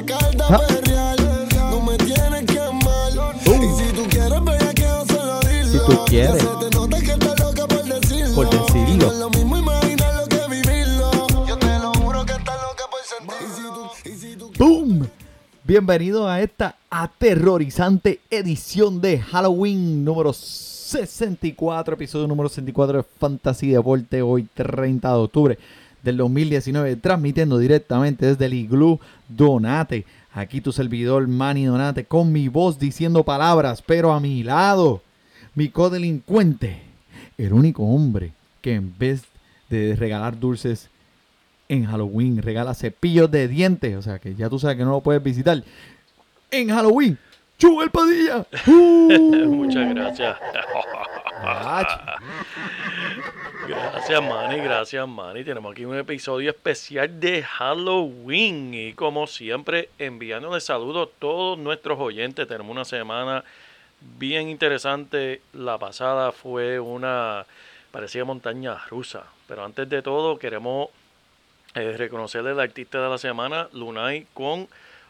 No me tienes que amar. Y si tú quieres, vea que yo se lo digo. Si tú quieres. Se te nota que estás loca por decirlo. Por decirlo. No es lo mismo imaginarlo que vivirlo. Yo te lo juro que estás loca por sentirlo. ¡Boom! Bienvenido a esta aterrorizante edición de Halloween número 64, episodio número 64 de Fantasy Deporte, hoy 30 de octubre del 2019, transmitiendo directamente desde el Igloo Donate. Aquí tu servidor Manny Donate con mi voz diciendo palabras, pero a mi lado, mi codelincuente, el único hombre que en vez de regalar dulces en Halloween regala cepillos de dientes, o sea que ya tú sabes que no lo puedes visitar. En Halloween, Chubel Padilla. ¡Uh! Muchas gracias. Gracias, Manny. Gracias, Manny. Tenemos aquí un episodio especial de Halloween. Y como siempre, enviándole saludos a todos nuestros oyentes. Tenemos una semana bien interesante. La pasada fue una parecía montaña rusa. Pero antes de todo, queremos eh, reconocerle al artista de la semana, Lunay, con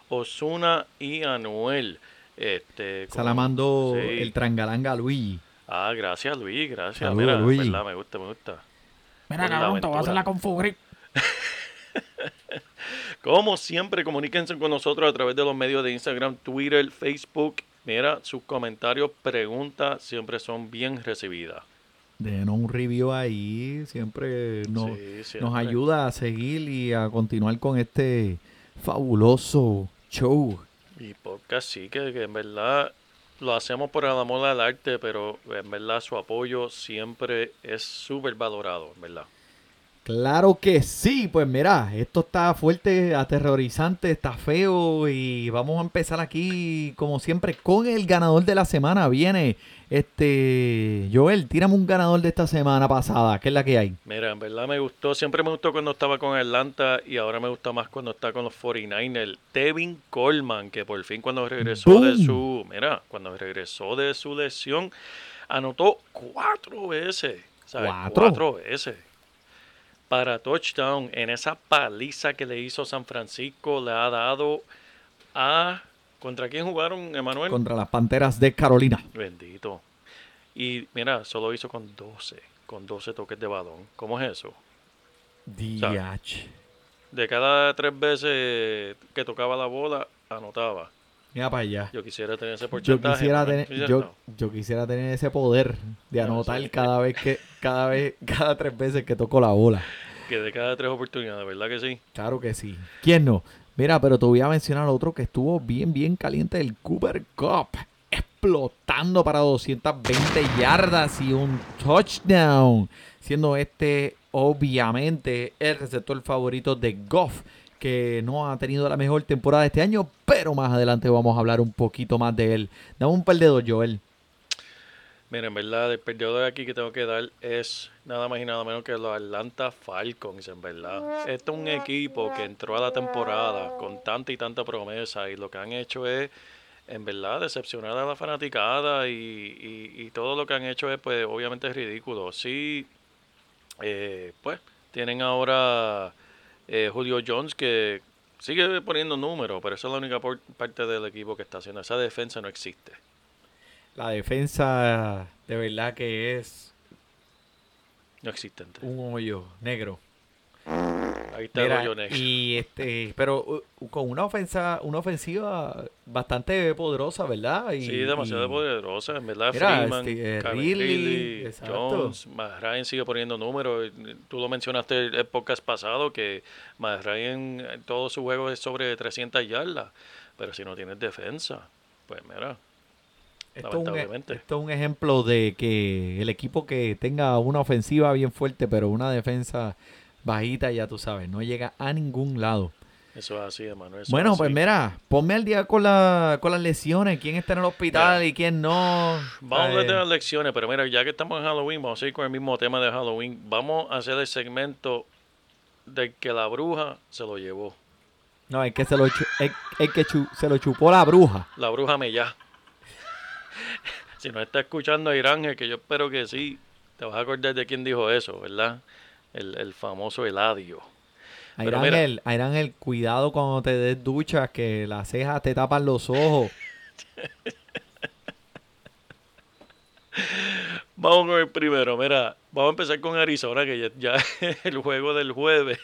Osuna y Anuel. Este, Sí. el trangalanga Luigi. Ah, gracias Luis, gracias. Saludos, Mira, verdad, me gusta, me gusta. Mira, cabrón, te voy a hacer la confugri. Como siempre, comuníquense con nosotros a través de los medios de Instagram, Twitter, Facebook. Mira, sus comentarios, preguntas siempre son bien recibidas. Denos un review ahí, siempre nos, Sí, nos siempre. ayuda a seguir y a continuar con este fabuloso show. Y podcast sí, que, que en verdad lo hacemos por el amor al arte, pero en verdad su apoyo siempre es súper valorado, en verdad. Claro que sí, pues mira, esto está fuerte, aterrorizante, está feo y vamos a empezar aquí como siempre con el ganador de la semana. Viene este Joel, tírame un ganador de esta semana pasada, que es la que hay. Mira, en verdad me gustó, siempre me gustó cuando estaba con Atlanta y ahora me gusta más cuando está con los 49ers. Devin Coleman, que por fin cuando regresó de su, mira, cuando regresó de su lesión, anotó cuatro veces. ¿sabes? ¿Cuatro? Cuatro veces. Para touchdown en esa paliza que le hizo San Francisco, le ha dado a... ¿Contra quién jugaron, Emanuel? Contra las Panteras de Carolina. Bendito. Y mira, solo hizo con 12, con 12 toques de balón. ¿Cómo es eso? Diach. De cada tres veces que tocaba la bola, anotaba. Mira para allá. Yo quisiera tener ese Yo porcentaje. quisiera ¿no? tener, ¿Sí, yo, no? yo quisiera tener ese poder de No, anotar sí. cada vez que, cada vez, cada tres veces que toco la bola. Que de cada tres oportunidades, ¿verdad que sí? Claro que sí. ¿Quién no? Mira, pero te voy a mencionar otro que estuvo bien, bien caliente, el Cooper Cup. Explotando para 220 yardas y un touchdown. Siendo este, obviamente, el receptor favorito de Goff. Que no ha tenido la mejor temporada este año. Pero más adelante vamos a hablar un poquito más de él. Dame un perdedor, Joel. Mira, en verdad, el perdedor aquí que tengo que dar es nada más y nada menos que los Atlanta Falcons, en verdad. Este es un equipo que entró a la temporada con tanta y tanta promesa y lo que han hecho es, en verdad, decepcionar a la fanaticada y, y- y todo lo que han hecho es, pues, obviamente ridículo. Sí, eh, pues, tienen ahora eh, Julio Jones que sigue poniendo números, pero esa es la única parte del equipo que está haciendo. Esa defensa no existe. La defensa de verdad que es No existente. un hoyo negro. Ahí está Mira, Rollo Next. y este, pero uh, con una ofensa, una ofensiva bastante poderosa, ¿verdad? Y, Sí, demasiado y- poderosa, en verdad. Mira, Freeman, este, eh, Ridley, Ridley. Jones, Matt Ryan sigue poniendo números. Tú lo mencionaste el el podcast pasado que Matt Ryan en todo su juego es sobre 300 yardas, pero si no tienes defensa, pues mira, Esto es, un, e- esto es un ejemplo de que el equipo que tenga una ofensiva bien fuerte, pero una defensa bajita, ya tú sabes, no llega a ningún lado. eso es así, hermano. eso bueno, es pues mira, ponme al día con, la, con las lesiones, quién está en el hospital y quién no. Vamos a Eh, de las lecciones, pero mira, ya que estamos en Halloween, vamos a seguir con el mismo tema de Halloween. Vamos a hacer el segmento del que la bruja se lo llevó. No, es que se lo, es que chu- se lo chupó la bruja. La bruja Mellá. si no está escuchando a Irán, que yo espero que sí, te vas a acordar de quién dijo eso, ¿verdad? El, el famoso Eladio. Pero Airán mira. el, Airán el cuidado cuando te des duchas, que las cejas te tapan los ojos. Vamos con el primero, mira, vamos a empezar con Arizona, que ya, ya el juego del jueves,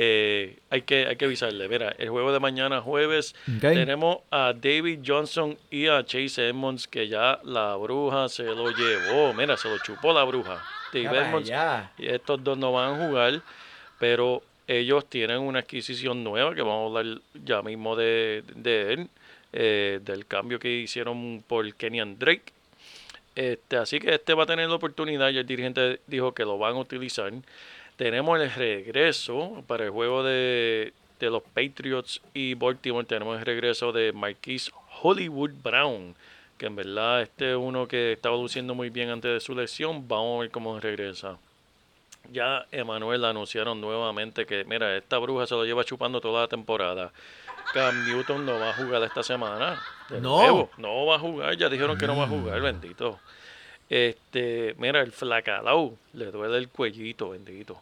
eh, hay, que, hay que avisarle, mira, el juego de mañana jueves, tenemos a David Johnson y a Chase Edmonds, que ya la bruja se lo llevó, mira, se lo chupó la bruja. Para Edmonds y estos dos no van a jugar, pero ellos tienen una adquisición nueva que vamos a hablar ya mismo de, de él, eh, del cambio que hicieron por Kenyan Drake. Este, así que este va a tener la oportunidad, ya el dirigente dijo que lo van a utilizar. Tenemos el regreso para el juego de, de los Patriots y Baltimore, tenemos el regreso de Marquise Hollywood Brown, que en verdad este es uno que estaba luciendo muy bien antes de su lesión, vamos a ver cómo regresa. Ya Emanuel anunciaron nuevamente que, mira, esta bruja se lo lleva chupando toda la temporada. Cam Newton no va a jugar esta semana. de No. nuevo. no va a jugar. Ya dijeron que no va a jugar, bendito. Este, mira, el flacalao le duele el cuellito, bendito.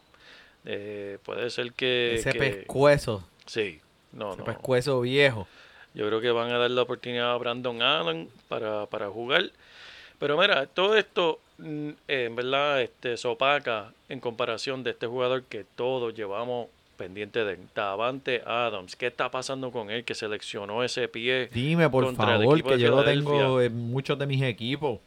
Eh, puede ser que. Ese que- pescuezo, Sí, no, ese no. pescuezo viejo. Yo creo que van a dar la oportunidad a Brandon Allen para, para jugar. Pero mira, todo esto mm, eh, en verdad este, sopaca en comparación de este jugador que todos llevamos pendiente de. Davante Adams. ¿Qué está pasando con él que seleccionó ese pie? Dime, por favor, que yo lo tengo en muchos de mis equipos.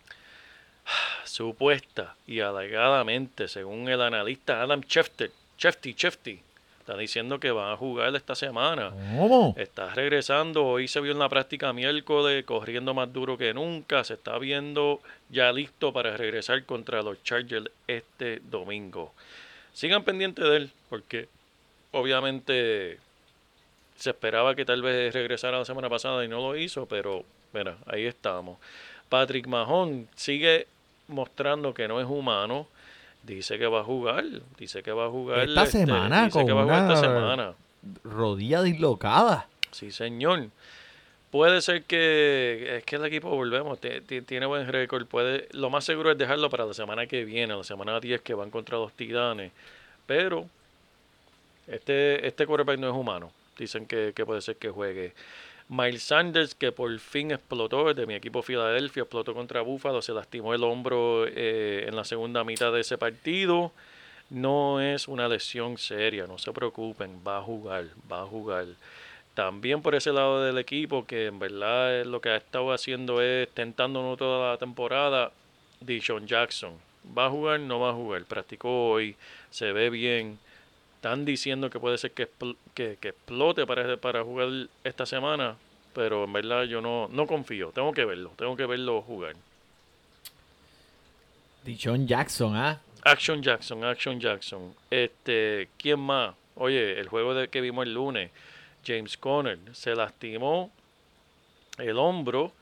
Supuesta y alegadamente, según el analista Adam Schefter, Shefty, Shefty, está diciendo que van a jugar esta semana. ¿Cómo? Está regresando, hoy se vio en la práctica miércoles, corriendo más duro que nunca, se está viendo ya listo para regresar contra los Chargers este domingo. Sigan pendientes de él, porque obviamente se esperaba que tal vez regresara la semana pasada y no lo hizo, pero mira, ahí estamos. Patrick Mahon sigue mostrando que no es humano. Dice que va a jugar, dice que va a jugar Esta este, semana, dice con que va a jugar esta semana. Rodilla dislocada. Sí, señor. Puede ser que es que el equipo volvemos, ti- ti- tiene buen récord, puede lo más seguro es dejarlo para la semana que viene, la semana 10 que van contra los Titanes, pero este este quarterback no es humano. Dicen que, que puede ser que juegue. Miles Sanders, que por fin explotó, de mi equipo Filadelfia, explotó contra Buffalo, se lastimó el hombro eh, en la segunda mitad de ese partido. No es una lesión seria, no se preocupen, va a jugar, va a jugar. También por ese lado del equipo, que en verdad lo que ha estado haciendo es tentándonos toda la temporada, Dishon Jackson. ¿Va a jugar? No va a jugar. Practicó hoy, se ve bien. Están diciendo que puede ser que, expl- que, que explote para, para jugar esta semana, pero en verdad yo no, no confío. Tengo que verlo, tengo que verlo jugar. Dichon Jackson, ¿ah? Action Jackson, Action Jackson. Este, ¿quién más? Oye, el juego de que vimos el lunes, James Conner se lastimó el hombro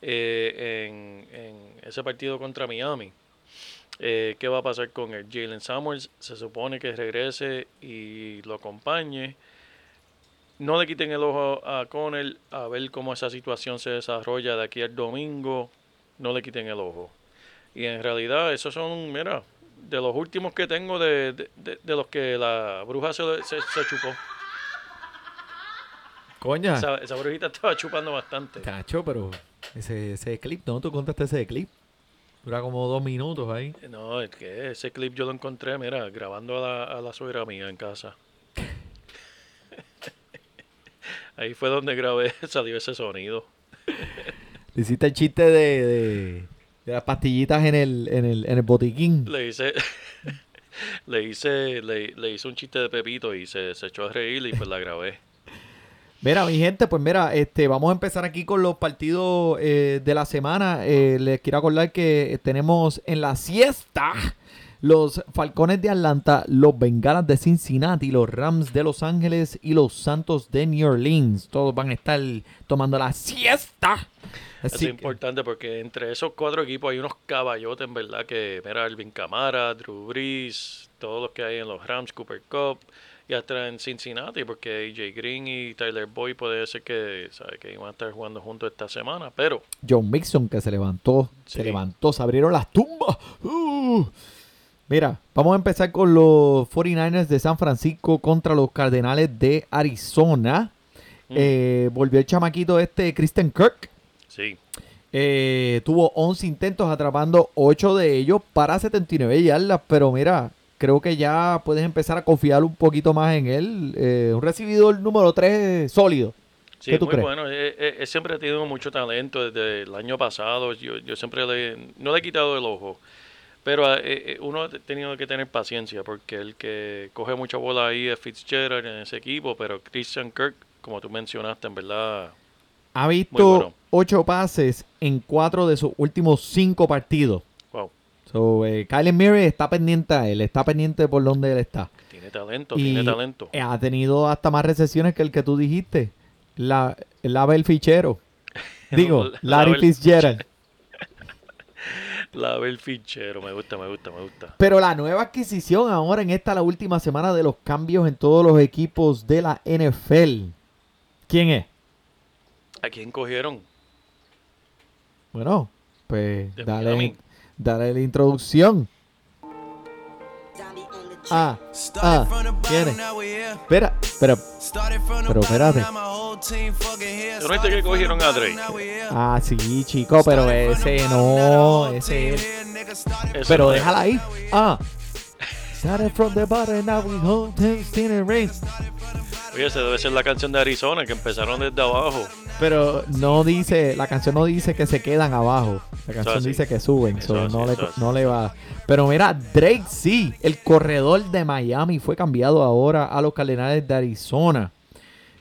eh, en, en ese partido contra Miami. Eh, ¿Qué va a pasar con él? Jalen Samuels se supone que regrese y lo acompañe. No le quiten el ojo a Conner a ver cómo esa situación se desarrolla de aquí al domingo. No le quiten el ojo. Y en realidad, esos son, mira, de los últimos que tengo de, de, de- de los que la bruja se, se, se chupó. Coña. Esa, esa brujita estaba chupando bastante. Tacho, pero ese, ese clip, ¿no? Tú contaste ese clip. Dura como dos minutos ahí. No, es que ese clip yo lo encontré, mira, grabando a la, a la suegra mía en casa. ahí fue donde grabé, salió ese sonido. Le hiciste el chiste de, de, las pastillitas en el, en el, en el botiquín. Le hice, le hice, le, le hice un chiste de Pepito y se, se echó a reír y pues la grabé. Mira, mi gente, pues mira, este, vamos a empezar aquí con los partidos eh, de la semana. Eh, les quiero acordar que tenemos en la siesta los Falcones de Atlanta, los Bengalas de Cincinnati, los Rams de Los Ángeles y los Santos de New Orleans. Todos van a estar tomando la siesta. Eso es importante porque entre esos cuatro equipos hay unos caballotes, en verdad, que mira, Alvin Camara, Drew Brees, todos los que hay en los Rams, Cooper Cup, y hasta en Cincinnati, porque AJ Green y Tyler Boyd puede ser que, ¿sabe? que iban a estar jugando juntos esta semana, pero John Mixon que se levantó, se levantó, se abrieron las tumbas. Uh. Mira, vamos a empezar con los 49ers de San Francisco contra los Cardenales de Arizona. Mm. Eh, volvió el chamaquito este, Kristen Kirk. sí, Eh, tuvo 11 intentos atrapando 8 de ellos para 79 yardas, pero mira, creo que ya puedes empezar a confiar un poquito más en él. Eh, un recibidor número 3 sólido. Sí, ¿Qué tú muy crees? bueno. Él, él- él siempre ha tenido mucho talento desde el año pasado. Yo, yo siempre le, no le he quitado el ojo. Pero eh, eh, uno ha tenido que tener paciencia porque el que coge mucha bola ahí es Fitzgerald en ese equipo. Pero Christian Kirk, como tú mencionaste, en verdad, Ha visto bueno. 8 pases en 4 de sus últimos 5 partidos. So, eh, Kyler Murray está pendiente a él, está pendiente por donde él está. tiene talento, Y tiene talento. eh, ha tenido hasta más recesiones que el que tú dijiste. La, el Abel Fichero. Digo, La- Larry Fitzgerald. La Abel Fichero, me gusta, me gusta, me gusta. Pero la nueva adquisición ahora en esta la última semana de los cambios en todos los equipos de la NFL. ¿Quién es? ¿A quién cogieron? Bueno, pues De dale, Miami. Dale la introducción. Ah, ah, ¿quién es? Espera, pero, pero espérate. ¿Tú no que cogieron a Drake? Ah, sí, chico, pero ese no, ese es. Pero déjala ahí. Ah. Started from the bottom, now we hold rain. Oye, esa debe ser la canción de Arizona, que empezaron desde abajo. Pero no dice, la canción no dice que se quedan abajo. La canción dice que suben, so le, no le va. Pero mira, Drake sí, el corredor de Miami fue cambiado ahora a los Cardenales de Arizona.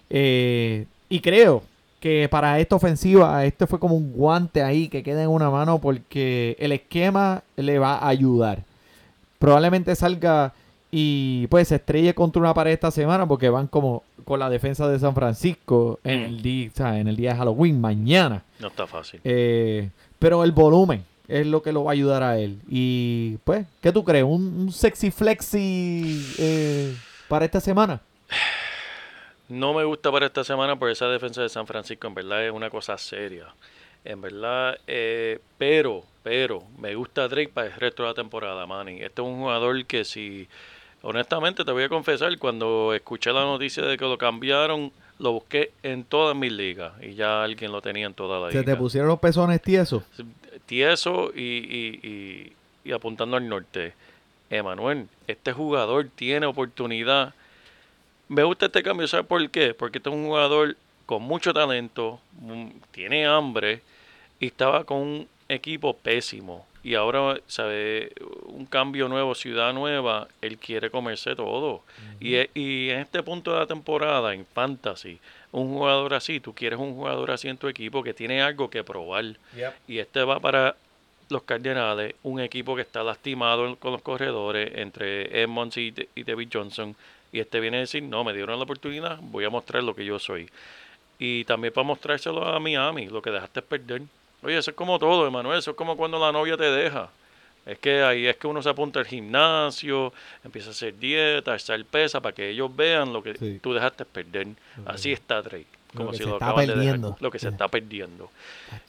Eh, y creo que para esta ofensiva, este fue como un guante ahí que queda en una mano porque el esquema le va a ayudar. Probablemente salga y pues se estrelle contra una pared esta semana porque van como con la defensa de San Francisco en Mm. el día, o sea, en el día de Halloween, mañana. No está fácil. Eh, pero el volumen es lo que lo va a ayudar a él. Y pues, ¿qué tú crees? ¿Un, un sexy flexi eh, para esta semana? No me gusta para esta semana por esa defensa de San Francisco, en verdad es una cosa seria. En verdad, eh, pero, pero, me gusta Drake para el resto de la temporada, Manny. Este es un jugador que si, honestamente te voy a confesar, cuando escuché la noticia de que lo cambiaron, lo busqué en todas mis ligas y ya alguien lo tenía en toda la ¿Se liga. te pusieron los pezones tiesos? Tieso y, y, y, y apuntando al norte. Emanuel, este jugador tiene oportunidad. Me gusta este cambio, ¿sabes por qué? Porque este es un jugador con mucho talento, mm, tiene hambre y estaba con un equipo pésimo. Y ahora, ¿sabe? Un cambio nuevo, ciudad nueva, él quiere comerse todo. y, e- y en este punto de la temporada, en Fantasy, un jugador así, tú quieres un jugador así en tu equipo que tiene algo que probar. Y este va para los Cardenales, un equipo que está lastimado con los corredores entre Edmonds y, y David Johnson. Y este viene a decir, no, me dieron la oportunidad, voy a mostrar lo que yo soy. Y también para mostrárselo a Miami, lo que dejaste perder. Oye, eso es como todo, Emanuel, eso es como cuando la novia te deja. Es que ahí es que uno se apunta al gimnasio, empieza a hacer dieta, a estar pesa para que ellos vean lo que Sí. tú dejaste perder. Así está Drake, como que si lo acaban de dejar, lo que se Sí. está perdiendo.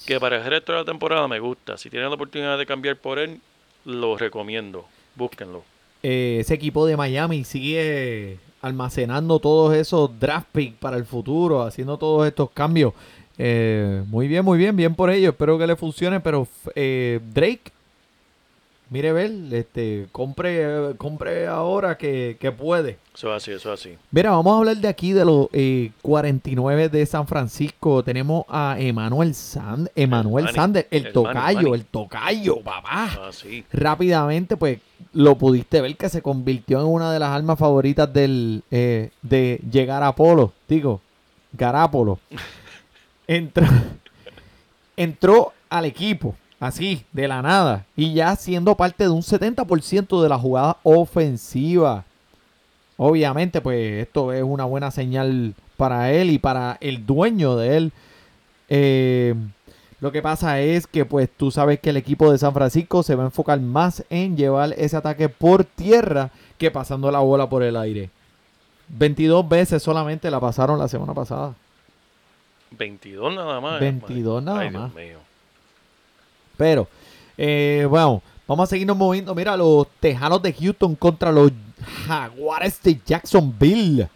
Que para el resto de la temporada me gusta. Si tienen la oportunidad de cambiar por él, lo recomiendo. Búsquenlo. Eh, ese equipo de Miami sigue almacenando todos esos draft picks para el futuro, haciendo todos estos cambios. Eh, muy bien, muy bien, bien por ello. Espero que le funcione, pero eh, Drake, mire ver, este, compre, compre ahora que, que puede. Eso es así, eso es así. Mira, vamos a hablar de aquí de los eh, 49 de San Francisco. Tenemos a Emanuel Sand, Emanuel Sander, el, el tocayo, el tocayo, papá. Ah, sí. Rápidamente, pues lo pudiste ver que se convirtió en una de las armas favoritas del eh, de llegar a Polo, digo, Garapolo. Entró, entró al equipo, así, de la nada, y ya siendo parte de un 70% de la jugada ofensiva. Obviamente, pues esto es una buena señal para él y para el dueño de él. Eh, lo que pasa es que, pues, tú sabes que el equipo de San Francisco se va a enfocar más en llevar ese ataque por tierra que pasando la bola por el aire. 22 veces solamente la pasaron la semana pasada. 22 nada más. 22 nada Ay, más. Dios mío. Pero, eh, bueno, vamos a seguirnos moviendo. Mira, los Tejanos de Houston contra los Jaguares de Jacksonville.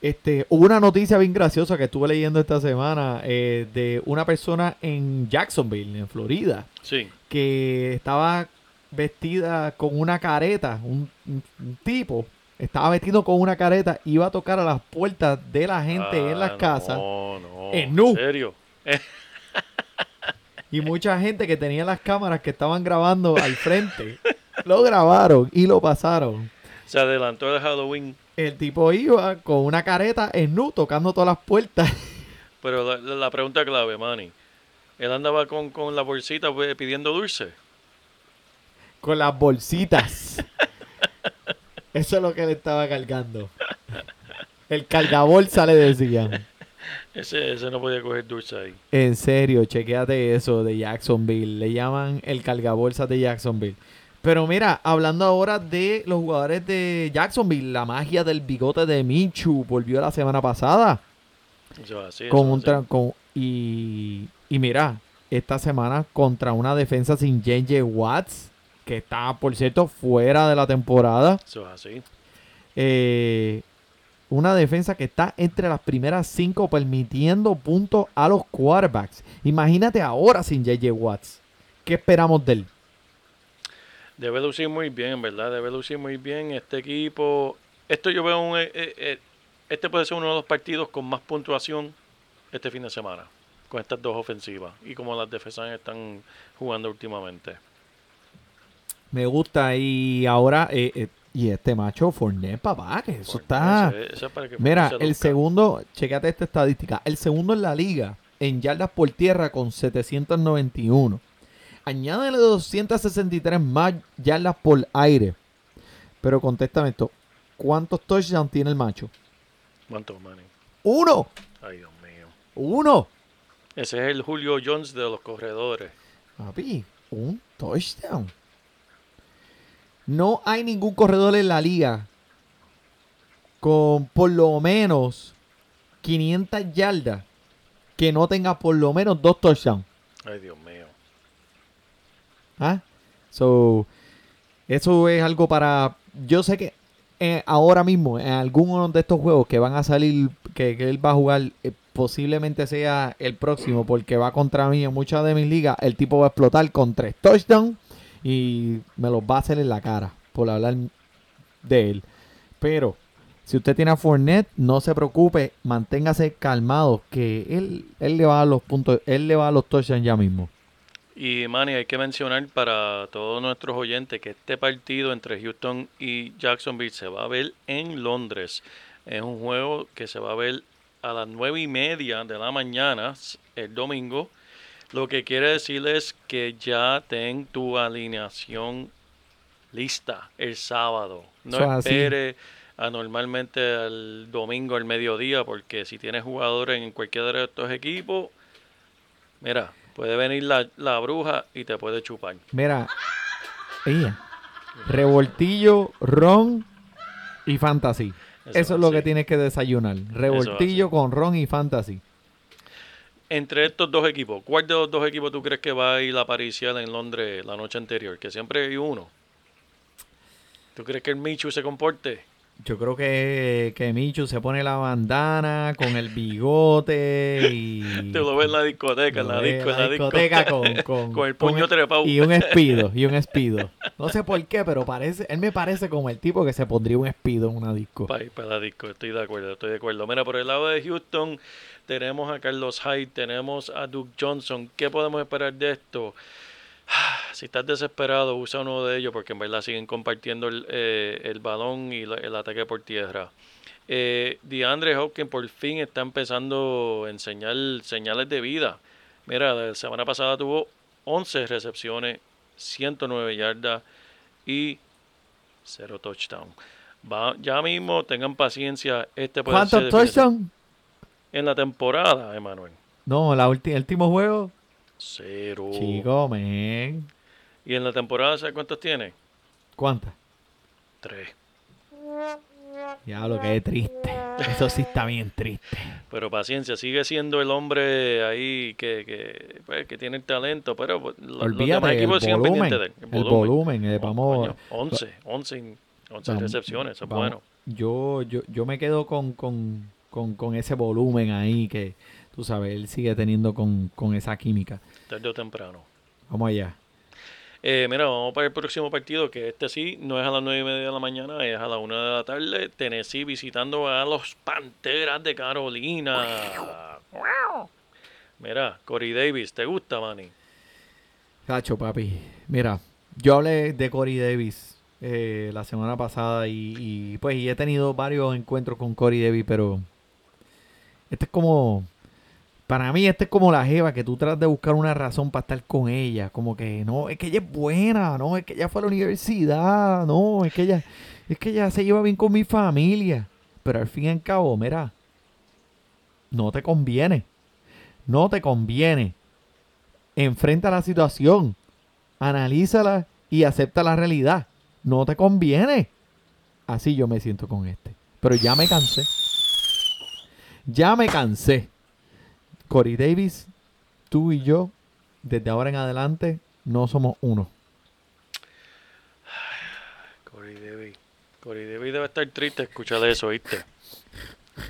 Este, hubo una noticia bien graciosa que estuve leyendo esta semana eh, de una persona en Jacksonville, en Florida, Sí. que estaba vestida con una careta, un, un- un tipo, estaba vestido con una careta, iba a tocar a las puertas de la gente en las Ah, casas. No, no. en nu. ¿En serio? Y mucha gente que tenía las cámaras que estaban grabando al frente, lo grabaron y lo pasaron. Se adelantó el Halloween. El tipo iba con una careta en nu tocando todas las puertas. Pero la, la- la pregunta clave, Manny. Él andaba con, con la bolsita pues, pidiendo dulce. con las bolsitas. Eso es lo que le estaba cargando. El cargabolsa le decían. Ese, ese no podía coger dulce ahí. En serio, chequéate eso de Jacksonville. Le llaman el cargabolsa de Jacksonville. Pero mira, hablando ahora de los jugadores de Jacksonville, la magia del bigote de Michu volvió la semana pasada. Eso es así. con eso un así. con- y, y mira, esta semana contra una defensa sin JJ Watts, que está, por cierto, fuera de la temporada. Eso es así. Eh, una defensa que está entre las primeras cinco permitiendo puntos a los quarterbacks. Imagínate ahora sin JJ Watts. ¿Qué esperamos de él? Debe lucir muy bien, ¿verdad? Debe lucir muy bien este equipo. Esto yo veo un... eh, eh, eh, este puede ser uno de los partidos con más puntuación este fin de semana. Con estas dos ofensivas. Y como las defensas están jugando últimamente. Me gusta y ahora... eh, eh, y este macho Fournette, papá, que eso está... Es para que Mira, el segundo, checate esta estadística, el segundo en la liga en yardas por tierra con 791. Añádele 263 más yardas por aire. Pero contéstame esto, ¿cuántos touchdowns tiene el macho? ¿Cuántos, Manny? Uno, Ay, Dios mío. uno. Ese es el Julio Jones de los corredores. Papi, un touchdown. No hay ningún corredor en la liga con por lo menos 500 yardas que no tenga por lo menos dos touchdowns. Ay, Dios mío. ¿Ah? So, eso es algo para. Yo sé que eh, ahora mismo, en alguno de estos juegos que van a salir, que, que él va a jugar, eh, posiblemente sea el próximo, porque va contra mí en muchas de mis ligas. El tipo va a explotar con tres touchdowns y me los va a hacer en la cara por hablar de él. Pero. Si usted tiene a Fournette, no se preocupe, manténgase calmado, que él, él le va a los puntos, él le va a los touchdowns ya mismo. Y Manny, hay que mencionar para todos nuestros oyentes que este partido entre Houston y Jacksonville se va a ver en Londres. Es un juego que se va a ver a las nueve y media de la mañana el domingo. Lo que quiere decir es que ya ten tu alineación lista el sábado. No así. espere a normalmente al domingo al mediodía, porque si tienes jugadores en cualquiera de estos equipos, mira, puede venir la, la bruja y te puede chupar. Mira, ella, revoltillo, ron y fantasy. Eso, es lo que tienes que desayunar. Revoltillo con ron y fantasy. Entre estos dos equipos, ¿cuál de los dos equipos tú crees que va a ir a pariciar en Londres la noche anterior? Que siempre hay uno. ¿Tú crees que el Michu se comporte? Yo creo que, que Michu se pone la bandana con el bigote y... Te lo ves en la discoteca, en la, disco, en la discoteca con, con, Con el puño trepado. Y un espido, y un espido. No sé por qué, pero parece, él me parece como el tipo que se pondría un espido en una disco. Para, para la disco, estoy de acuerdo, estoy de acuerdo. Mira, por el lado de Houston tenemos a Carlos Hyde, tenemos a Duke Johnson. ¿Qué podemos esperar de esto? Si estás desesperado, usa uno de ellos porque en verdad siguen compartiendo el, eh, el balón y la- el ataque por tierra. Eh, DeAndre Hopkins por fin está empezando a enseñar señales de vida. Mira, la semana pasada tuvo 11 recepciones, 109 yardas y 0 touchdown. Va, ya mismo tengan paciencia. Este puede ¿Cuántos touchdowns? En la temporada, Emanuel. No, la el último juego. Cero. Chico, men. Y en la temporada, ¿sabes cuántos tiene? ¿Cuántas? Tres. Ya lo que es triste. Eso sí está bien triste. Pero paciencia, sigue siendo el hombre ahí que, que, pues, que tiene el talento, pero pues, lo- los demás Olvídate, el volumen. pendientes de él. El volumen. eh, Oh, vamos, coño, 11, 11, 11 Vamos, recepciones, eso es vamos. bueno. Yo, yo, yo me quedo con, con, con, con ese volumen ahí que, tú sabes, él sigue teniendo con, con esa química. Tarde o temprano. Vamos allá. Eh, mira, vamos para el próximo partido, que este sí no es a las nueve y media de la mañana, es a la una de la tarde. Tennessee visitando a los Panteras de Carolina. Mira, Corey Davis, ¿te gusta, Manny? Cacho, papi. Mira, yo hablé de Corey Davis eh, la semana pasada y, y, pues y he tenido varios encuentros con Corey Davis, pero este es como, para mí este es como la jeva que tú tratas de buscar una razón para estar con ella, como que no, es que ella es buena, no, es que ella fue a la universidad, no, es que ella, es que ella se lleva bien con mi familia, pero al fin y al cabo, mira, no te conviene, no te conviene enfrenta la situación, analízala y acepta la realidad. No te conviene. Así yo me siento con este. Pero ya me cansé. Ya me cansé. Corey Davis, tú y yo, desde ahora en adelante, no somos uno. Corey Davis. Corey Davis debe estar triste escuchar eso, ¿viste?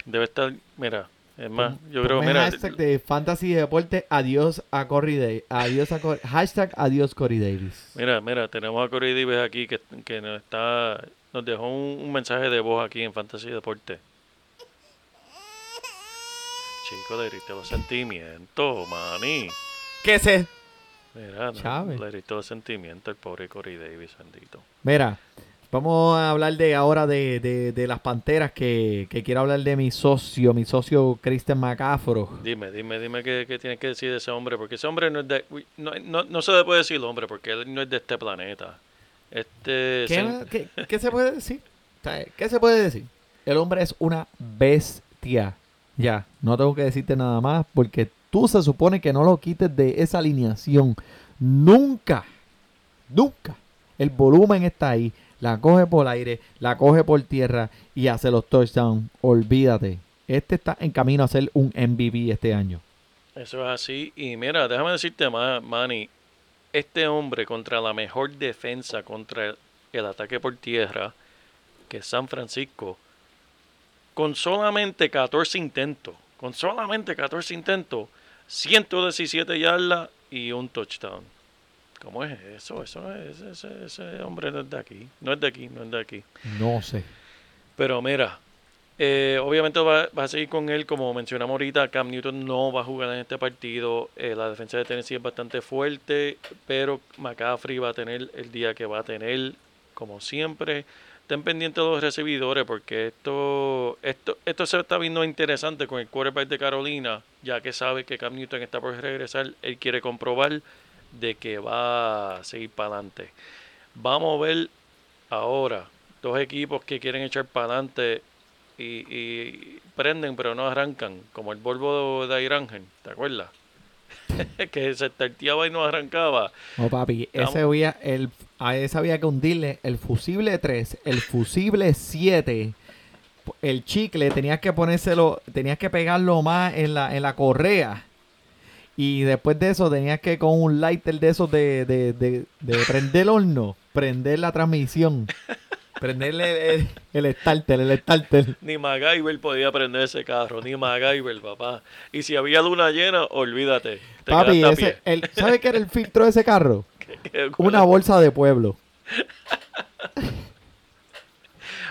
Debe estar, mira, es más, yo creo, mira, hashtag de fantasy deporte, adiós a Corey Davis. Adiós a Corey- hashtag adiós Corey Davis. mira, mira, tenemos a Corey Davis aquí que, que nos está, nos dejó un, un mensaje de voz aquí en Fantasy Deporte. Chico, le heriste los sentimientos, maní. ¿Qué sé? Mira, no, le heriste los sentimientos el pobre Corey Davis, bendito. Mira, vamos a hablar de ahora de, de- de las panteras que, que quiero hablar de mi socio, mi socio Christian McCaffrey. Dime, dime, dime qué, qué tienes que decir de ese hombre, porque ese hombre no es de, no, no, no se le puede decir hombre, porque él no es de este planeta. Este, ¿Qué, sen- qué- qué se puede decir? ¿Qué se puede decir? El hombre es una bestia. Ya, no tengo que decirte nada más porque tú se supone que no lo quites de esa alineación. Nunca, nunca. El volumen está ahí. La coge por aire, la coge por tierra y hace los touchdowns. Olvídate. Este está en camino a ser un MVP este año. Eso es así. Y mira, déjame decirte más, Manny. Este hombre contra la mejor defensa contra el, el ataque por tierra, que es San Francisco, con solamente 14 intentos, con solamente 14 intentos, 117 yardas y un touchdown. ¿Cómo es eso? Eso no es, ese, ese hombre no es de aquí. No es de aquí, no es de aquí. No sé. Pero mira, eh, obviamente va, va a seguir con él, como mencionamos ahorita, Cam Newton no va a jugar en este partido, eh, la defensa de Tennessee es bastante fuerte, pero McCaffrey va a tener el día que va a tener, como siempre. Estén pendientes de los recibidores porque esto, esto, esto se está viendo interesante con el quarterback de Carolina, ya que sabe que Cam Newton está por regresar, él quiere comprobar de que va a seguir para adelante. Vamos a ver ahora dos equipos que quieren echar para adelante y, y prenden pero no arrancan, como el Volvo de Irangel, ¿te acuerdas? que se tarteaba y no arrancaba. No, papi, ese había, el, a ese había que hundirle el fusible 3, el fusible 7, el chicle, tenías que ponérselo, tenías que pegarlo más en la, en la correa. Y después de eso tenías que con un lighter de esos de, de, de, de prender el horno, prender la transmisión. Prenderle el, el starter, el starter. Ni MacGyver podía prender ese carro, ni MacGyver, papá. Y si había luna llena, olvídate. Te Papi, quedaste a ese, pie. el, ¿sabe qué era el filtro de ese carro? ¿Qué- Una bolsa de pueblo.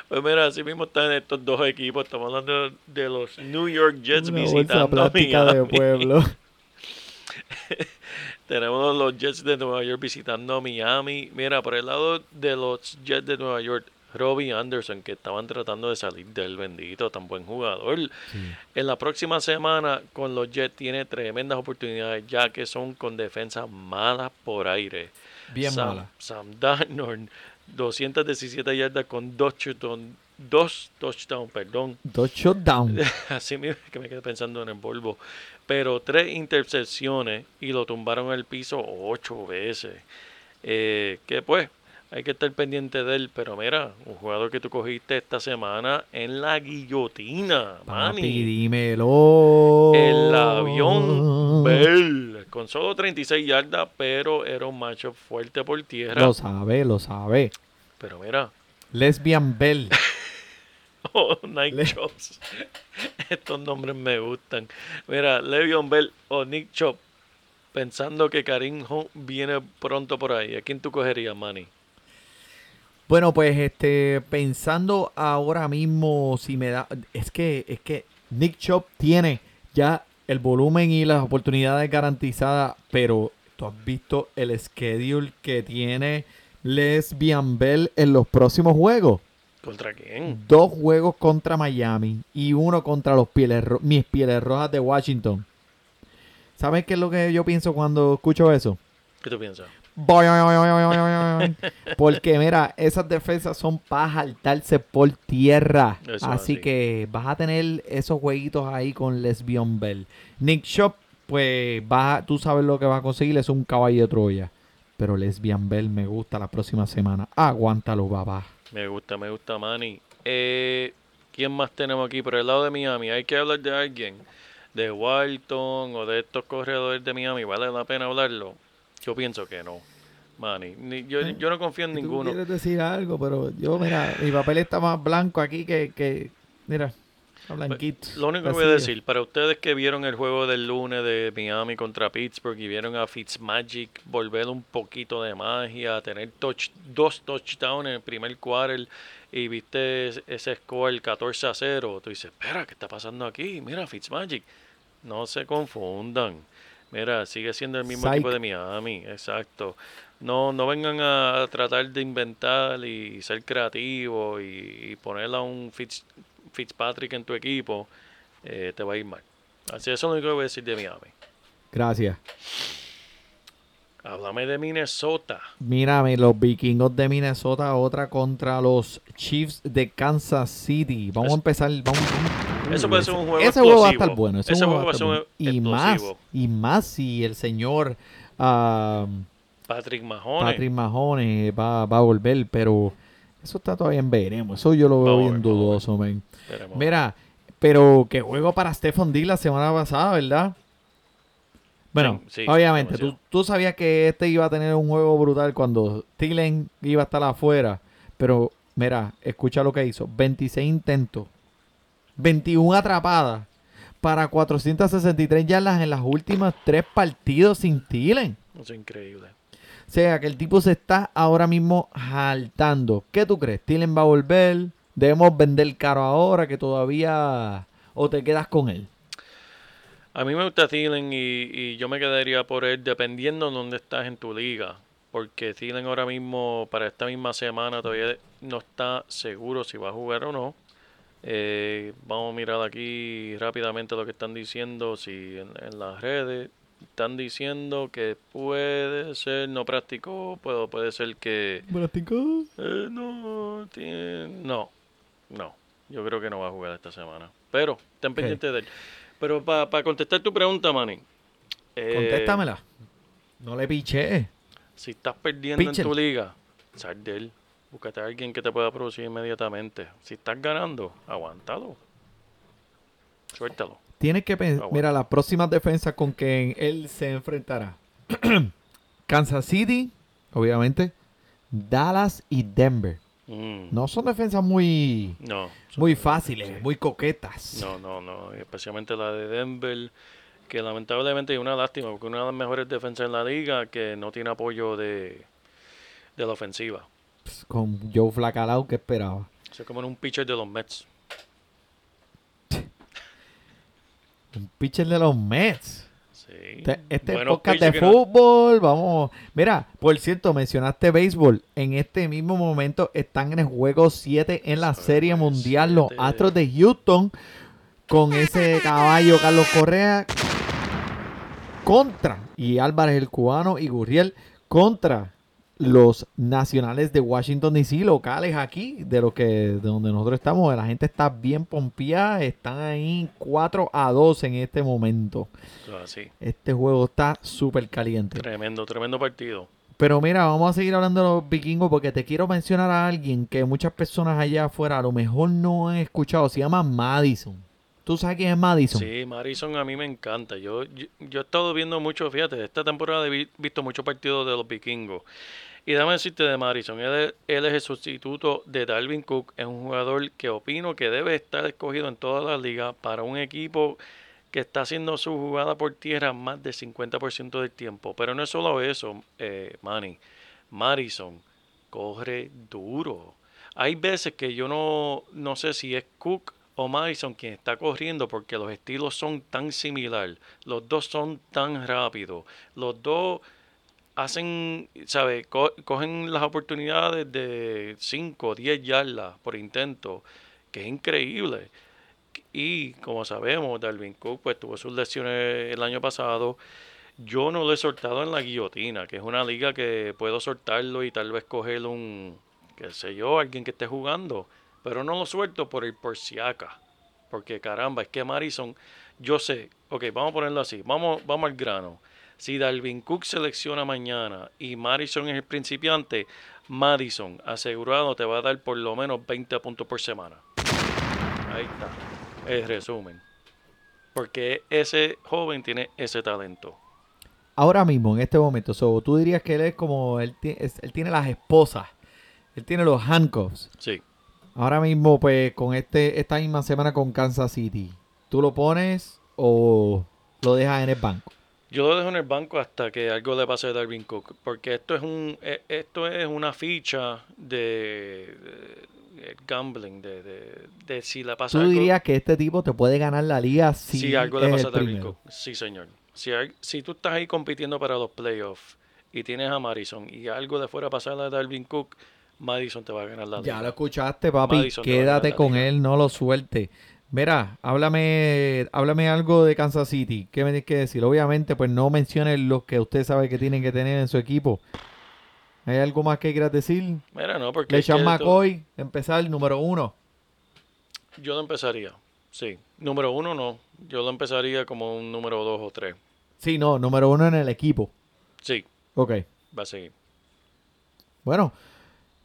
Pues mira, así mismo están estos dos equipos. Estamos hablando de los New York Jets Una bolsa visitando plástica de Miami. pueblo. Tenemos los Jets de Nueva York visitando Miami. Mira, por el lado de los Jets de Nueva York, Robbie Anderson, que estaban tratando de salir del bendito, tan buen jugador. En la próxima semana con los Jets tiene tremendas oportunidades, ya que son con defensas malas por aire. Bien Sam, mala. Sam Darnold, 217 yardas con dos touchdowns, dos touchdowns, perdón. Dos shutdown. Así mismo que me quedé pensando en el Volvo. Pero tres intercepciones y lo tumbaron al piso ocho veces. Eh, que pues, hay que estar pendiente de él. Pero mira, un jugador que tú cogiste esta semana en la guillotina, Papi, mani. dímelo. El avión Bell. Con solo 36 yardas, pero era un macho fuerte por tierra. Lo sabe, lo sabe. Pero mira, Lesbian Bell. Oh, Nick Le- Chops. Estos nombres me gustan. Mira, Le'Veon Bell o Nick Chop. Pensando que Karim Hunt viene pronto por ahí. ¿A quién tú cogerías, Manny? Bueno, pues este, pensando ahora mismo si me da, es que, es que Nick Chop tiene ya el volumen y las oportunidades garantizadas, pero tú has visto el schedule que tiene Lesbian Bell en los próximos juegos. ¿Contra quién? Dos juegos contra Miami y uno contra los pieles mis pieles rojas de Washington. ¿Sabes qué es lo que yo pienso cuando escucho eso? ¿Qué tú piensas? Porque mira, esas defensas son para saltarse por tierra. Eso así así. que vas a tener esos jueguitos ahí con Lesbian Bell. Nick Shop, pues vas a- tú sabes lo que vas a conseguir, es un caballo de Troya. Pero Lesbian Bell me gusta la próxima semana. Aguántalo, papá. Me gusta, me gusta, Manny. Eh, ¿Quién más tenemos aquí? Por el lado de Miami, ¿hay que hablar de alguien? ¿De Walton o de estos corredores de Miami? ¿Vale la pena hablarlo? Yo pienso que no, Manny. Ni- yo, yo no confío en ninguno. quieres decir algo, pero yo, mira, mi papel está más blanco aquí que, que mira, está blanquito. Lo único que voy a decir, para ustedes que vieron el juego del lunes de Miami contra Pittsburgh y vieron a Fitzmagic volver un poquito de magia, tener touch, dos touchdowns en el primer quarter y viste ese- ese score 14 a 0, tú dices, espera, ¿qué está pasando aquí? Mira, Fitzmagic. No se confundan. Mira, sigue siendo el mismo Psych. equipo de Miami, exacto. No, no vengan a tratar de inventar y ser creativos y, y poner a un Fitz, Fitzpatrick en tu equipo, eh, te va a ir mal. Así eso es lo único que voy a decir de Miami. Gracias. Háblame de Minnesota. Mírame, los vikingos de Minnesota, otra contra los Chiefs de Kansas City. Vamos a empezar. Vamos, Eso puede ser un juego Ese juego va a estar bueno. Ese, Ese juego va a estar bueno. Y más, y más si el señor ah, Patrick Mahone. Patrick Mahone va, va a volver, pero eso está todavía en veremos. Eso yo lo veo bien dudoso. Esperemos. Mira, pero que juego para Stephen D la semana pasada, ¿verdad? Bueno, Sí, sí, obviamente, tú, sabías que este iba a tener un juego brutal cuando Thielen iba a estar afuera. Pero, mira, escucha lo que hizo. 26 intentos, 21 atrapadas para 463 yardas en las últimas tres partidos sin Thielen. Eso es increíble. O sea, que el tipo se está ahora mismo saltando. ¿Qué tú crees? ¿Thielen va a volver? ¿Debemos vender caro ahora que todavía... o te quedas con él? A mí me gusta Thielen y, y yo me quedaría por él dependiendo de dónde estás en tu liga. Porque Thielen ahora mismo, para esta misma semana, todavía no está seguro si va a jugar o no. Eh, vamos a mirar aquí rápidamente lo que están diciendo. Si en, en las redes están diciendo que puede ser, no practicó, puede, puede ser que eh, no, tiene- no, no. Yo creo que no va a jugar esta semana. Pero estén Ok. pendientes de él. Pero para contestar tu pregunta, Manny. eh, Contéstamela. No le piché. Si estás perdiendo en tu liga, sal de él. Búscate a alguien que te pueda producir inmediatamente. Si estás ganando, aguántalo. Suéltalo. Tienes que pensar, mira, las próximas defensas con que él se enfrentará. Kansas City, obviamente. Dallas y Denver. Mm, No son defensas muy, no. muy fáciles, muy coquetas. No, no, no. Especialmente la de Denver, que lamentablemente es una lástima, porque una de las mejores defensas en la liga que no tiene apoyo de, de la ofensiva. Pues, Con Joe Flacalao, ¿qué esperaba? O sea, como en un pitcher de los Mets. Un pitcher de los Mets. Sí. Este, este es podcast de no- fútbol, vamos. Mira, por cierto, mencionaste béisbol. En este mismo momento están en el juego 7 en la Serie Mundial los. Astros de Houston con ese caballo Carlos Correa contra y Álvarez el cubano y Gurriel contra los nacionales de Washington DC locales aquí de lo que de donde nosotros estamos la gente está bien pompeada están ahí 4 a 2 en este momento así. este juego está súper caliente. Tremendo, tremendo partido. Pero mira, vamos a seguir hablando de los vikingos porque te quiero mencionar a alguien que muchas personas allá afuera a lo mejor no han escuchado. Se llama Madison. ¿Tú sabes quién es Madison? Sí, Marison a mí me encanta. Yo, yo, he estado viendo mucho, fíjate, esta temporada he vi- visto muchos partidos de los vikingos. Y déjame decirte de Marison, él, es- el sustituto de Dalvin Cook, es un jugador que opino que debe estar escogido en toda la liga para un equipo que está haciendo su jugada por tierra más del 50% del tiempo. Pero no es solo eso, eh, Manny. Marison corre duro. Hay veces que yo no, no sé si es Cook o Madison quien está corriendo porque los estilos son tan similar. Los dos son tan rápidos. Los dos hacen, ¿sabes? Co- cogen las oportunidades de 5 o 10 yardas por intento, que es increíble. Y como sabemos, Dalvin Cook pues tuvo sus lesiones el año pasado. Yo no lo he soltado en la guillotina, que es una liga que puedo soltarlo y tal vez coger un, qué sé yo, alguien que esté jugando. Pero no lo suelto por el por si acá. Porque caramba, es que Marison, yo sé, ok, vamos a ponerlo así, vamos, vamos al grano. Si Dalvin Cook selecciona mañana y Madison es el principiante, Madison asegurado te va a dar por lo menos 20 puntos por semana. Ahí está, el resumen. Porque ese joven tiene ese talento. Ahora mismo, en este momento, so, tú dirías que él es como, él, él tiene las esposas, él tiene los handcuffs. Sí, Ahora mismo, pues, con este esta misma semana con Kansas City, ¿tú lo pones o lo dejas en el banco? Yo lo dejo en el banco hasta que algo le pase a Darwin Cook, porque esto es un eh, esto es una ficha de, de- de gambling, de, de, de si le pasa ¿Tú algo, dirías que este tipo te puede ganar la liga si, si algo le pasa a Darwin primero? Cook. Sí, señor. Si, si tú estás ahí compitiendo para los playoffs y tienes a Madison y algo de fuera pasar a Darwin Cook, Madison te va a ganar la Ya lo escuchaste, papi. Madison Quédate con él, no lo suelte. Mira, háblame, háblame algo de Kansas City. ¿Qué me tienes que decir? Obviamente, pues no menciones los que usted sabe que tienen que tener en su equipo. ¿Hay algo más que quieras decir? Mira, no, porque tú- McCoy, empezar el número uno. yo lo empezaría. Sí. Número uno no. Yo lo empezaría como un número dos o tres. Sí, no, número uno en el equipo. Sí, Ok. va a seguir. Bueno,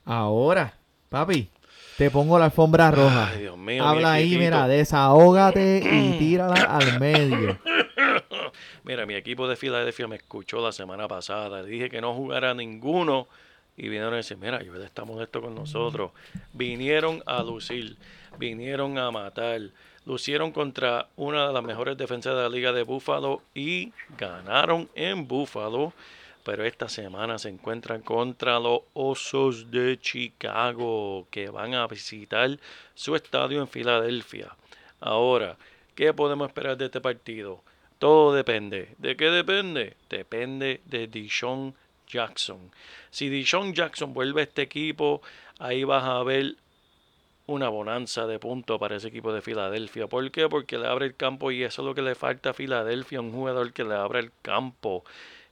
ahora, papi, te pongo la alfombra roja. Ay, Dios mío. Habla ahí, equipito. mira, desahógate y tírala al medio. Mira, mi equipo de Filadelfia me escuchó la semana pasada. Le dije que no jugara ninguno. Y vinieron a decir, mira, yo está molesto con nosotros. Vinieron a lucir, vinieron a matar. Lucieron contra una de las mejores defensas de la liga de Búfalo y ganaron en Búfalo. Pero esta semana se encuentran contra los Osos de Chicago, que van a visitar su estadio en Filadelfia. Ahora, ¿qué podemos esperar de este partido? Todo depende. ¿De qué depende? Depende de Dishon Jackson. Si Dishon Jackson vuelve a este equipo, ahí vas a ver una bonanza de puntos para ese equipo de Filadelfia. ¿Por qué? Porque le abre el campo y eso es lo que le falta a Filadelfia, un jugador que le abra el campo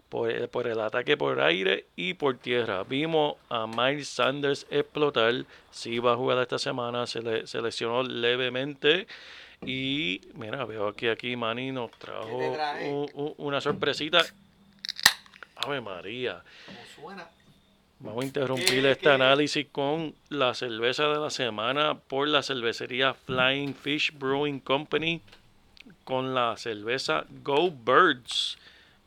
por, el- por el ataque por aire y por tierra. Vimos a Miles Sanders explotar. Sí va a jugar esta semana, se, le, se lesionó levemente. Y mira, veo que aquí Manny nos trajo una sorpresita. Ave María. Vamos a interrumpir ¿Qué, este qué? análisis con la cerveza de la semana por la cervecería Flying Fish Brewing Company con la cerveza Go Birds.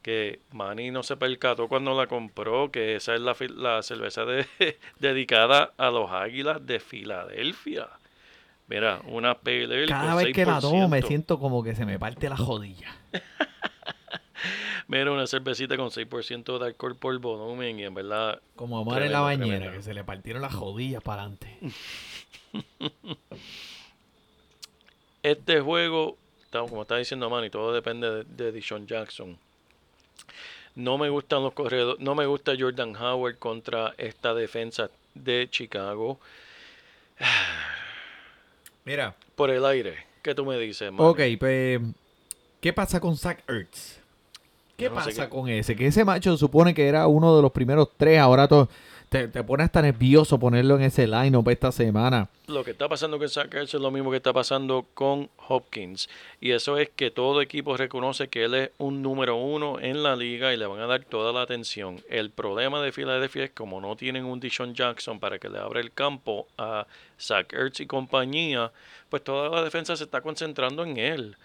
Que Manny no se percató cuando la compró, que esa es la, la cerveza de- dedicada a los Águilas de Filadelfia. Mira, una Ale Cada vez que la tomo me 6%. siento como que se me parte la jodilla. Mira, una cervecita con 6% de alcohol por volumen y en verdad Como Omar en la bañera, que se le partieron las jodillas para adelante. Este juego, como está diciendo Manny, todo depende de, de Dishon Jackson. No me gustan los corredores, no me gusta Jordan Howard contra esta defensa de Chicago. Mira, Por el aire, ¿qué tú me dices, Manny? ok, pues, ¿qué pasa con Zach Ertz? ¿Qué no pasa con ese? Que ese macho supone que era uno de los primeros tres, ahora to- te, te pone hasta nervioso ponerlo en ese line-up esta semana. Lo que está pasando con Zach Ertz es lo mismo que está pasando con Hopkins. Y eso es que todo equipo reconoce que él es un número uno en la liga y le van a dar toda la atención. El problema de Filadelfia es como no tienen un Dishon Jackson para que le abra el campo a Zach Ertz y compañía, pues toda la defensa se está concentrando en él.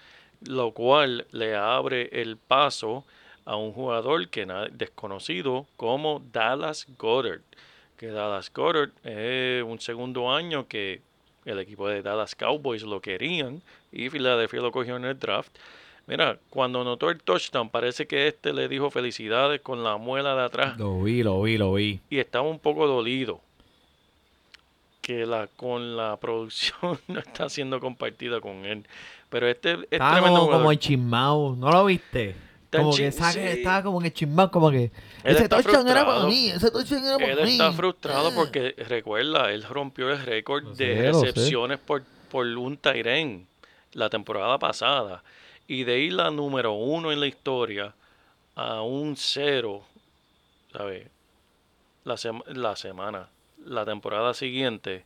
Lo cual le abre el paso a un jugador que desconocido como Dallas Goddard que Dallas Goddard es un segundo año que el equipo de Dallas Cowboys lo querían y Filadelfia lo cogió en el draft. Mira, cuando notó el touchdown, parece que este le dijo felicidades con la muela de atrás Lo vi, lo vi, lo vi. y estaba un poco dolido que la con la producción no está siendo compartida con él. Pero este es Estaba tremendo como, como jugador. enchismado, ¿no lo viste? Como que sí. estaba como que chismado, como que... Ese touchdown era para mí, ese touchdown era para Él mí. está frustrado porque, recuerda, él rompió el récord Lo de sé, recepciones por, por un Tyren la temporada pasada. Y de ir la número uno en la historia a un cero, ¿sabes? La, sema- la semana, la temporada siguiente,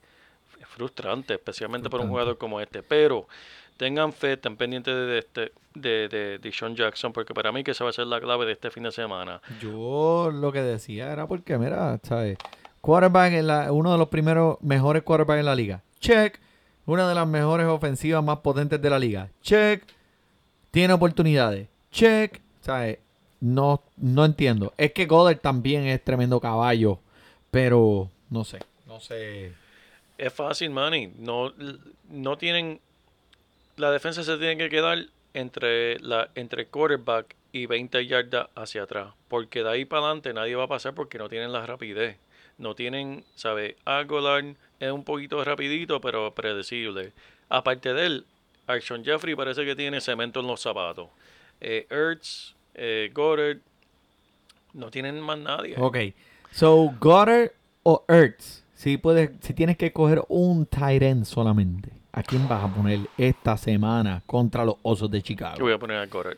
es frustrante, especialmente para un jugador como este. Pero tengan fe, estén pendientes de este de, de, Deshaun Jackson, porque para mí que esa va a ser la clave de este fin de semana. Yo lo que decía era porque, mira, ¿sabes? Quarterback, en la, uno de los primeros mejores quarterbacks en la liga. Check. Una de las mejores ofensivas más potentes de la liga. Check. Tiene oportunidades. Check. ¿Sabes? No, no entiendo. Es que Goddard también es tremendo caballo. Pero no sé. No sé. Es fácil, Manny. No, no tienen. La defensa se tiene que quedar entre la entre quarterback y 20 yardas hacia atrás. Porque de ahí para adelante nadie va a pasar porque no tienen la rapidez. No tienen, ¿sabes? Aguilar es un poquito rapidito, pero predecible. Aparte de él, Action Jeffrey parece que tiene cemento en los zapatos. Eh, Ertz, eh, Goddard, no tienen más nadie. Ok. So, Goddard o Ertz. Si, puedes, si tienes que coger un tight solamente. ¿A quién vas a poner esta semana contra los Osos de Yo Chicago? voy a poner a Goddard.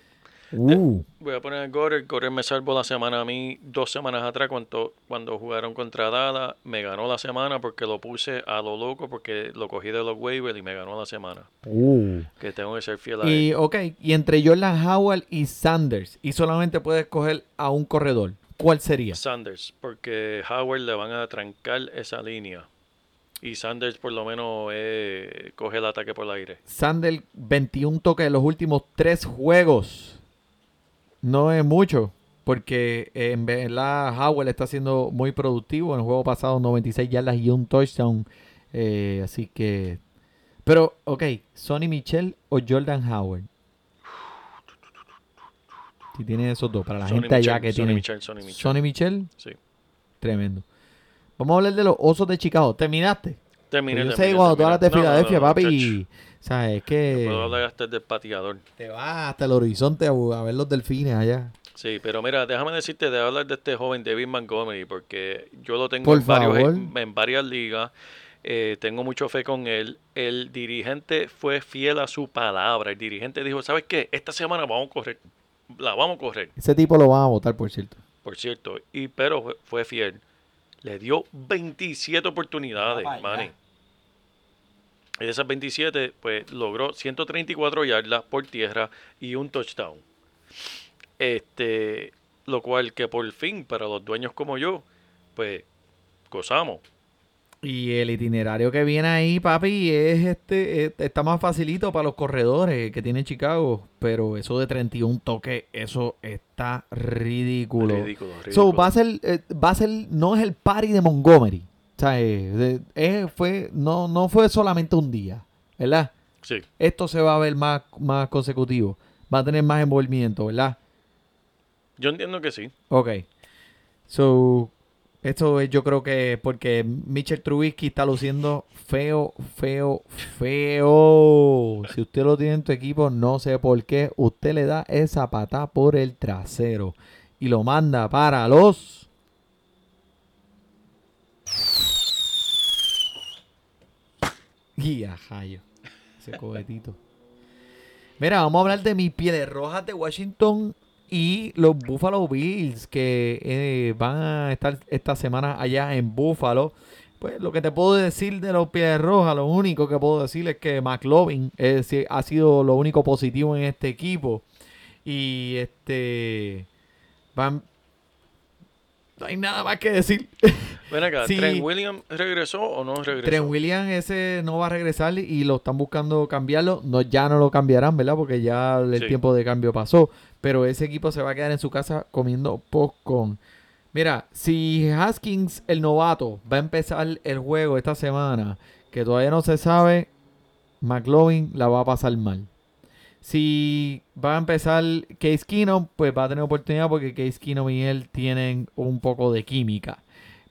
Uh, Voy a poner a Goddard. Goddard me salvó la semana a mí dos semanas atrás cuando, cuando jugaron contra Dallas. Me ganó la semana porque lo puse a lo loco porque lo cogí de los waivers y me ganó la semana. uh. Que tengo que ser fiel a Y, él. ok, y entre Jordan Howard y Sanders, y solamente puedes coger a un corredor, ¿cuál sería? Sanders, porque Howard le van a trancar esa línea. Y Sanders por lo menos eh, coge el ataque por el aire. Sanders, 21 toques en los últimos tres juegos. No es mucho, porque eh, en verdad Howard está siendo muy productivo. En el juego pasado, 96 yardas y un touchdown. Eh, así que. Pero, ok, Sonny Michel o Jordan Howard. Si tiene esos dos, para la Sonny gente allá Michel, que Sonny tiene. Michel, Sonny Michel. Sonny Michel, Sí. tremendo. Vamos a hablar de los osos de Chicago. ¿Terminaste? Terminé, yo sé cuando tú hablas de Filadelfia, no, papi, chacho. ¿sabes? que Puedo hablar hasta del pateador. te vas hasta el horizonte a, a ver los delfines allá. Sí, pero mira, déjame decirte de hablar de este joven David Montgomery, porque yo lo tengo Por en, varios- favor. en varias ligas, eh, tengo mucho fe con él. El dirigente fue fiel a su palabra. El dirigente dijo, ¿sabes qué? Esta semana vamos a correr, la vamos a correr, Ese tipo lo van a votar, por cierto. por cierto. Y pero fue- fue fiel. Le dio 27 oportunidades, vaya. Manny. Y de esas 27, pues logró 134 yardas por tierra y un touchdown. Este, lo cual que por fin para los dueños como yo, pues gozamos. Y el itinerario que viene ahí, papi, es este, es- está más facilito para los corredores que tiene Chicago. Pero eso de 31 toques, eso está ridículo. Ridículo, ridículo. So, va a ser, eh, va a ser, no es el party de Montgomery. O sea, eh, eh, fue, no, no fue solamente un día, ¿verdad? Sí, Esto se va a ver más, más consecutivo. Va a tener más envolvimiento, ¿verdad? yo entiendo que sí. Ok. So, esto es, yo creo que porque Mitchell Trubisky está luciendo feo, feo, feo. Si usted lo tiene en tu equipo, no sé por qué, usted le da esa patada por el trasero y lo manda para los... Y a jayo. Ese cohetito. Mira, vamos a hablar de mis pieles rojas de Washington y los Buffalo Bills que eh, van a estar esta semana allá en Buffalo. Pues lo que te puedo decir de los pieles rojas, lo único que puedo decir es que McLovin eh, sí, ha sido lo único positivo en este equipo. Y este van no hay nada más que decir. Ven acá, Sí. ¿Trent Williams regresó o no regresó? Trent Williams ese no va a regresar y lo están buscando cambiarlo. No, ya no lo cambiarán, ¿verdad? Porque ya el Sí. tiempo de cambio pasó. Pero ese equipo se va a quedar en su casa comiendo popcorn. Mira, si Haskins, el novato, va a empezar el juego esta semana, que todavía no se sabe, McLovin la va a pasar mal. Si va a empezar Case Keenum, pues va a tener oportunidad porque Case Keenum y él tienen un poco de química.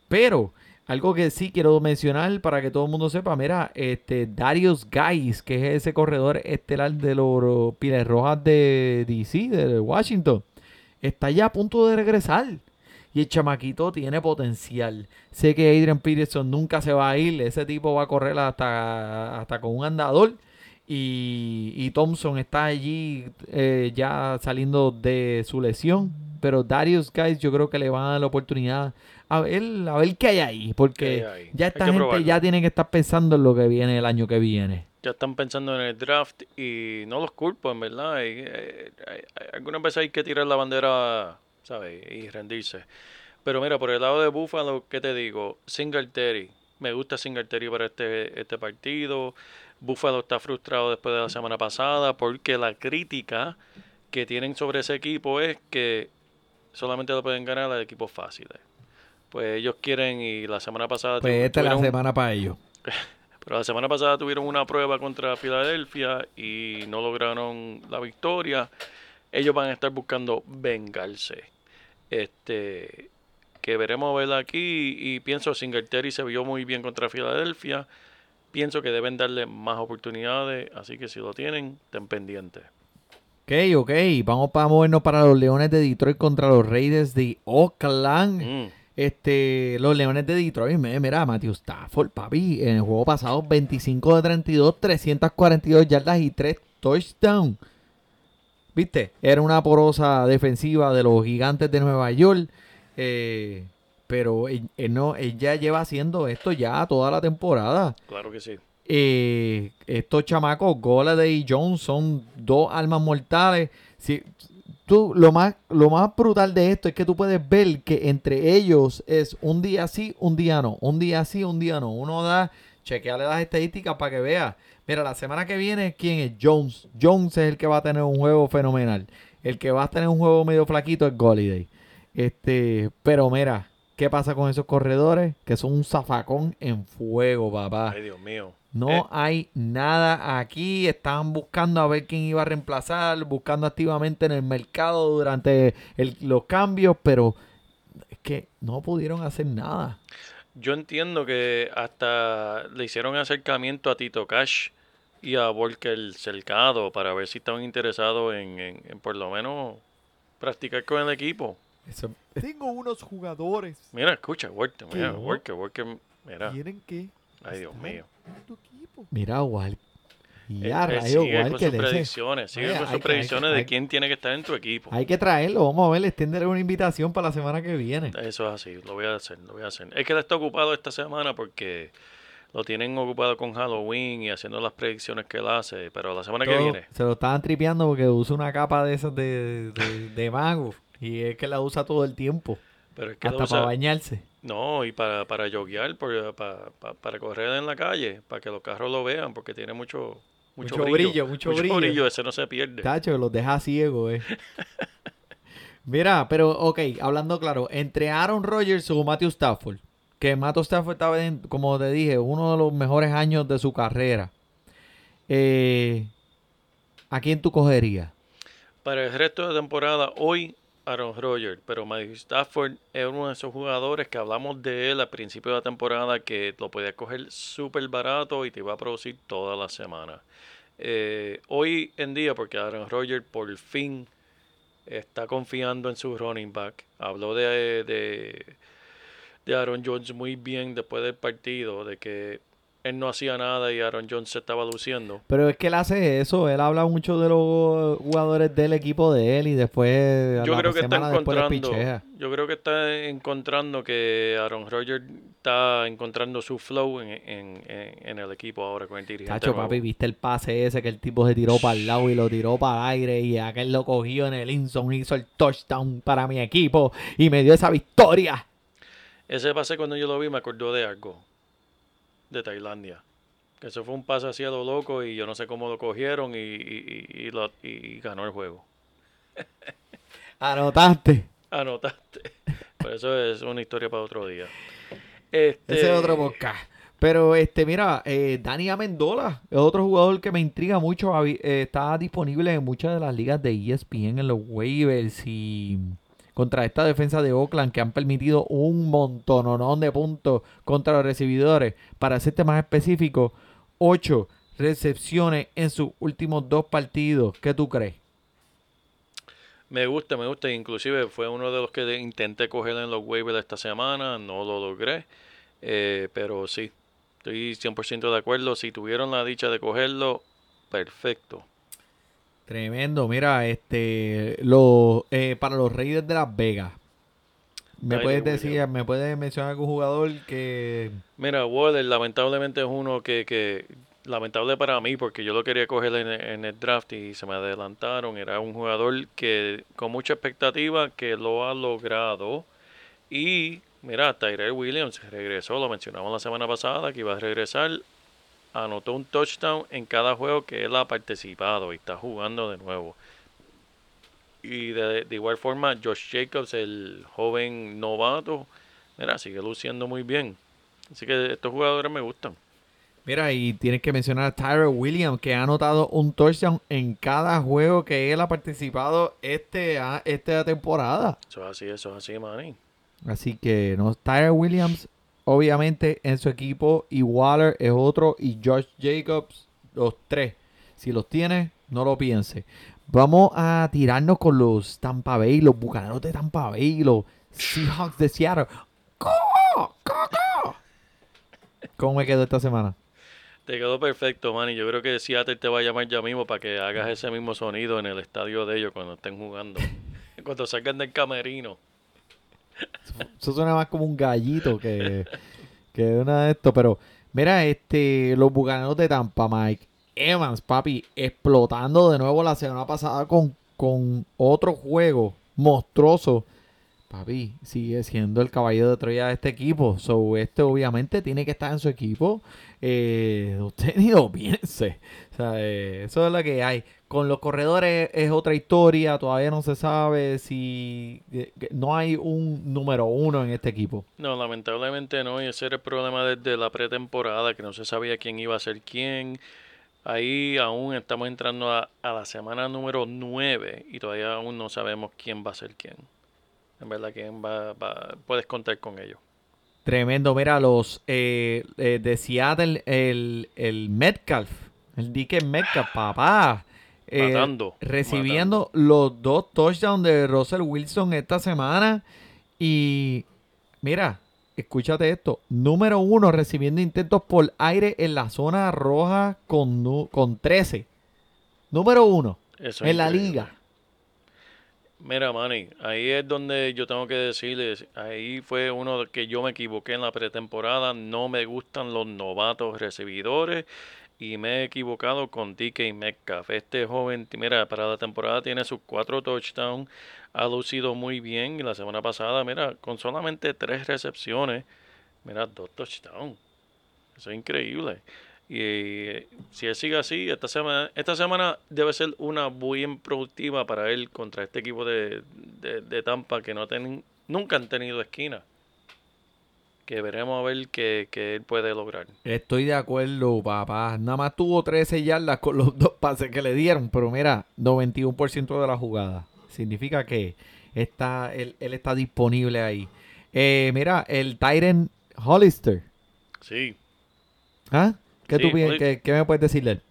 Pero algo que sí quiero mencionar para que todo el mundo sepa, mira, este Darius Guys, que es ese corredor estelar de los Piles Rojas de DC, de Washington, está ya a punto de regresar. Y el chamaquito tiene potencial. Sé que Adrian Peterson nunca se va a ir. Ese tipo va a correr hasta, hasta con un andador. Y, y Thompson está allí eh, ya saliendo de su lesión. Pero Darius Guys yo creo que le van a dar la oportunidad a ver, a ver qué hay ahí. Porque ¿Qué hay ahí? ya esta gente probarlo. ya tiene que estar pensando en lo que viene el año que viene. Ya están pensando en el draft y no los culpo, en verdad. Hay- hay- algunas veces hay que tirar la bandera, ¿sabes? Y rendirse. Pero mira, por el lado de Buffalo, ¿qué te digo? Singletary. Me gusta Singletary para este, este partido. Buffalo está frustrado después de la semana pasada porque la crítica que tienen sobre ese equipo es que solamente lo pueden ganar a equipos fáciles. Pues ellos quieren y la semana pasada Pues esta es la semana para ellos. pero la semana pasada tuvieron una prueba contra Filadelfia y no lograron la victoria. Ellos van a estar buscando vengarse. Este, que veremos ver aquí y pienso Singletary se vio muy bien contra Filadelfia. Pienso que deben darle más oportunidades, así que si lo tienen, estén pendientes. Ok, ok. Vamos para movernos para los Leones de Detroit contra los Raiders de Oakland. Mm, Este, los Leones de Detroit, mira, Matthew Stafford, papi, en el juego pasado 25 de 32, 342 yardas y 3 touchdowns. ¿Viste? Era una porosa defensiva de los gigantes de Nueva York. eh, pero él, él no, él ya lleva haciendo esto ya toda la temporada. claro que sí. Eh, estos chamacos, Golladay y Jones, son dos almas mortales. Si, tú, lo, más, lo más brutal de esto es que tú puedes ver que entre ellos es un día sí, un día no. Un día sí, un día no. Uno da, chequeale las estadísticas para que vea. Mira, la semana que viene, ¿quién es? Jones. Jones es el que va a tener un juego fenomenal. El que va a tener un juego medio flaquito es Golladay. Este, pero mira, ¿qué pasa con esos corredores? Que son un zafacón en fuego, papá. Ay, Dios mío. No Eh. hay nada aquí. Estaban buscando a ver quién iba a reemplazar, buscando activamente en el mercado durante el- los cambios, pero es que no pudieron hacer nada. Yo entiendo que hasta le hicieron acercamiento a Tito Cash y a Volker Cercado para ver si estaban interesados en, en- en por lo menos practicar con el equipo. Eso- Tengo unos jugadores. Mira, escucha, Walker, mira, ¿Qué? Walker, Walker, mira. Tienen que. Ay, Dios mío. en tu equipo. Mira, Wal. Y Él- a él rayos, sigue con Walker, sus predicciones, sigue Oye, con sus que- predicciones que- de hay- quién tiene que estar en tu equipo. Hay que traerlo. Vamos a ver, extenderle una invitación para la semana que viene. Eso es así, lo voy a hacer, lo voy a hacer. Es que él está ocupado esta semana porque lo tienen ocupado con Halloween y haciendo las predicciones que él hace, pero la semana que viene, Se lo estaban tripeando porque usa una capa de esas de, de, de mago. Y es que la usa todo el tiempo. Pero es que Hasta usa- para bañarse. No, y para, para joguear, por- pa- pa- para correr en la calle, para que los carros lo vean, porque tiene mucho, mucho, Mucho brillo, mucho brillo. ese no se pierde. Tacho, los deja ciegos, eh. Mira, pero, ok, hablando claro, entre Aaron Rodgers o Matthew Stafford, que Matthew Stafford estaba, en, como te dije, uno de los mejores años de su carrera. Eh, ¿A quién tú cogerías? Para el resto de temporada, hoy Aaron Rodgers, pero Matthew Stafford es uno de esos jugadores que hablamos de él al principio de la temporada que lo podía coger súper barato y te iba a producir toda la semana. Eh, hoy en día, porque Aaron Rodgers por fin está confiando en su running back, habló de, de, de Aaron Jones muy bien después del partido, de que él no hacía nada y Aaron Jones se estaba luciendo. Pero es que él hace eso, él habla mucho de los jugadores del equipo de él y después Yo creo que está encontrando, yo creo que está encontrando que Aaron Rodgers está encontrando su flow en, en- en- en el equipo ahora con el dirigente. Cacho, papi, viste el pase ese que el tipo se tiró para el lado y lo tiró para el aire y aquel lo cogió en el Inson, hizo el touchdown para mi equipo y me dio esa victoria. Ese pase cuando yo lo vi me acordó de algo, de Tailandia. Que eso fue un pase así a lo loco y yo no sé cómo lo cogieron y, y- y- y lo- ganó el juego. Anotaste. Anotaste. Pero eso es una historia para otro día. Este, Ese es otro podcast. Pero este, mira, eh, Dani Amendola es otro jugador que me intriga mucho. Eh, está disponible en muchas de las ligas de ESPN en los waivers y contra esta defensa de Oakland que han permitido un montononón de puntos contra los recibidores. Para hacerte más específico, 8 recepciones en sus últimos dos partidos. ¿Qué tú crees? Me gusta, me gusta. Inclusive fue uno de los que intenté coger en los waivers esta semana. No lo logré. Eh, pero sí, estoy 100% de acuerdo. Si tuvieron la dicha de cogerlo, perfecto. Tremendo, mira, este, lo, eh, para los Raiders de Las Vegas, ¿me puedes decir, me puedes mencionar algún jugador que, Mira, Waller lamentablemente es uno que, que lamentable para mí porque yo lo quería coger en, en el draft y se me adelantaron. Era un jugador que con mucha expectativa que lo ha logrado. Y mira, Tyrell Williams regresó, lo mencionamos la semana pasada que iba a regresar. Anotó un touchdown en cada juego que él ha participado y está jugando de nuevo. Y de, de igual forma, Josh Jacobs, el joven novato, mira, sigue luciendo muy bien. Así que estos jugadores me gustan. mira, y tienes que mencionar a Tyler Williams, que ha anotado un touchdown en cada juego que él ha participado este, a- esta temporada. Eso es así, eso es así, Manny. Así que, no, Williams, obviamente, en su equipo, y Waller es otro, y Josh Jacobs, los tres. Si los tienes, no lo pienses. Vamos a tirarnos con los Tampa Bay, los Bucaneros de Tampa Bay, los Seahawks de Seattle. ¡Coco! ¡Coco! ¿Cómo me quedó esta semana? Te quedó perfecto, Manny. Yo creo que Seattle te va a llamar ya mismo para que hagas ese mismo sonido en el estadio de ellos cuando estén jugando. cuando salgan del camerino. Eso suena más como un gallito que, que una de estos. Pero, mira, este, los bucaneros de Tampa, Mike. Evans, papi, explotando de nuevo la semana pasada con, con otro juego monstruoso. Papi, sigue siendo el caballo de Troya de este equipo. So, este obviamente tiene que estar en su equipo. Eh, usted ni lo piense. O sea, eh, eso es lo que hay. Con los corredores es otra historia. Todavía no se sabe si eh, no hay un número uno en este equipo. No, lamentablemente no. Y ese era el problema desde la pretemporada, que no se sabía quién iba a ser quién. Ahí aún estamos entrando a, a la semana número 9 y todavía aún no sabemos quién va a ser quién. En verdad, quién va, va puedes contar con ellos. Tremendo. Mira, los eh, eh, de Seattle, el, el Metcalf, el Dick Metcalf, papá. eh, Matando, recibiendo los dos touchdowns de Russell Wilson esta semana. Y mira, escúchate esto. Número uno, recibiendo intentos por aire en la zona roja con, con 13. Número uno Eso en la liga. Mira, Manny, ahí es donde yo tengo que decirles, ahí fue uno que yo me equivoqué en la pretemporada, no me gustan los novatos recibidores y me he equivocado con DK Metcalf. Este joven, mira, para la temporada tiene sus cuatro touchdowns, ha lucido muy bien y la semana pasada, mira, con solamente tres recepciones, mira, dos touchdowns. Eso es increíble. Y eh, si él sigue así, esta semana, esta semana debe ser una bien productiva para él contra este equipo de, de, de Tampa que no ten, nunca han tenido esquina. Que veremos a ver qué, qué él puede lograr. Estoy de acuerdo, papá. Nada más tuvo 13 yardas con los dos pases que le dieron, pero mira, 91% de la jugada. Significa que está, él, él está disponible ahí. Eh, mira, el Tyren Hollister. Sí. ¿Ah? ¿Qué, Sí, tú, pi- Hollis- qué- qué me puedes decir de él?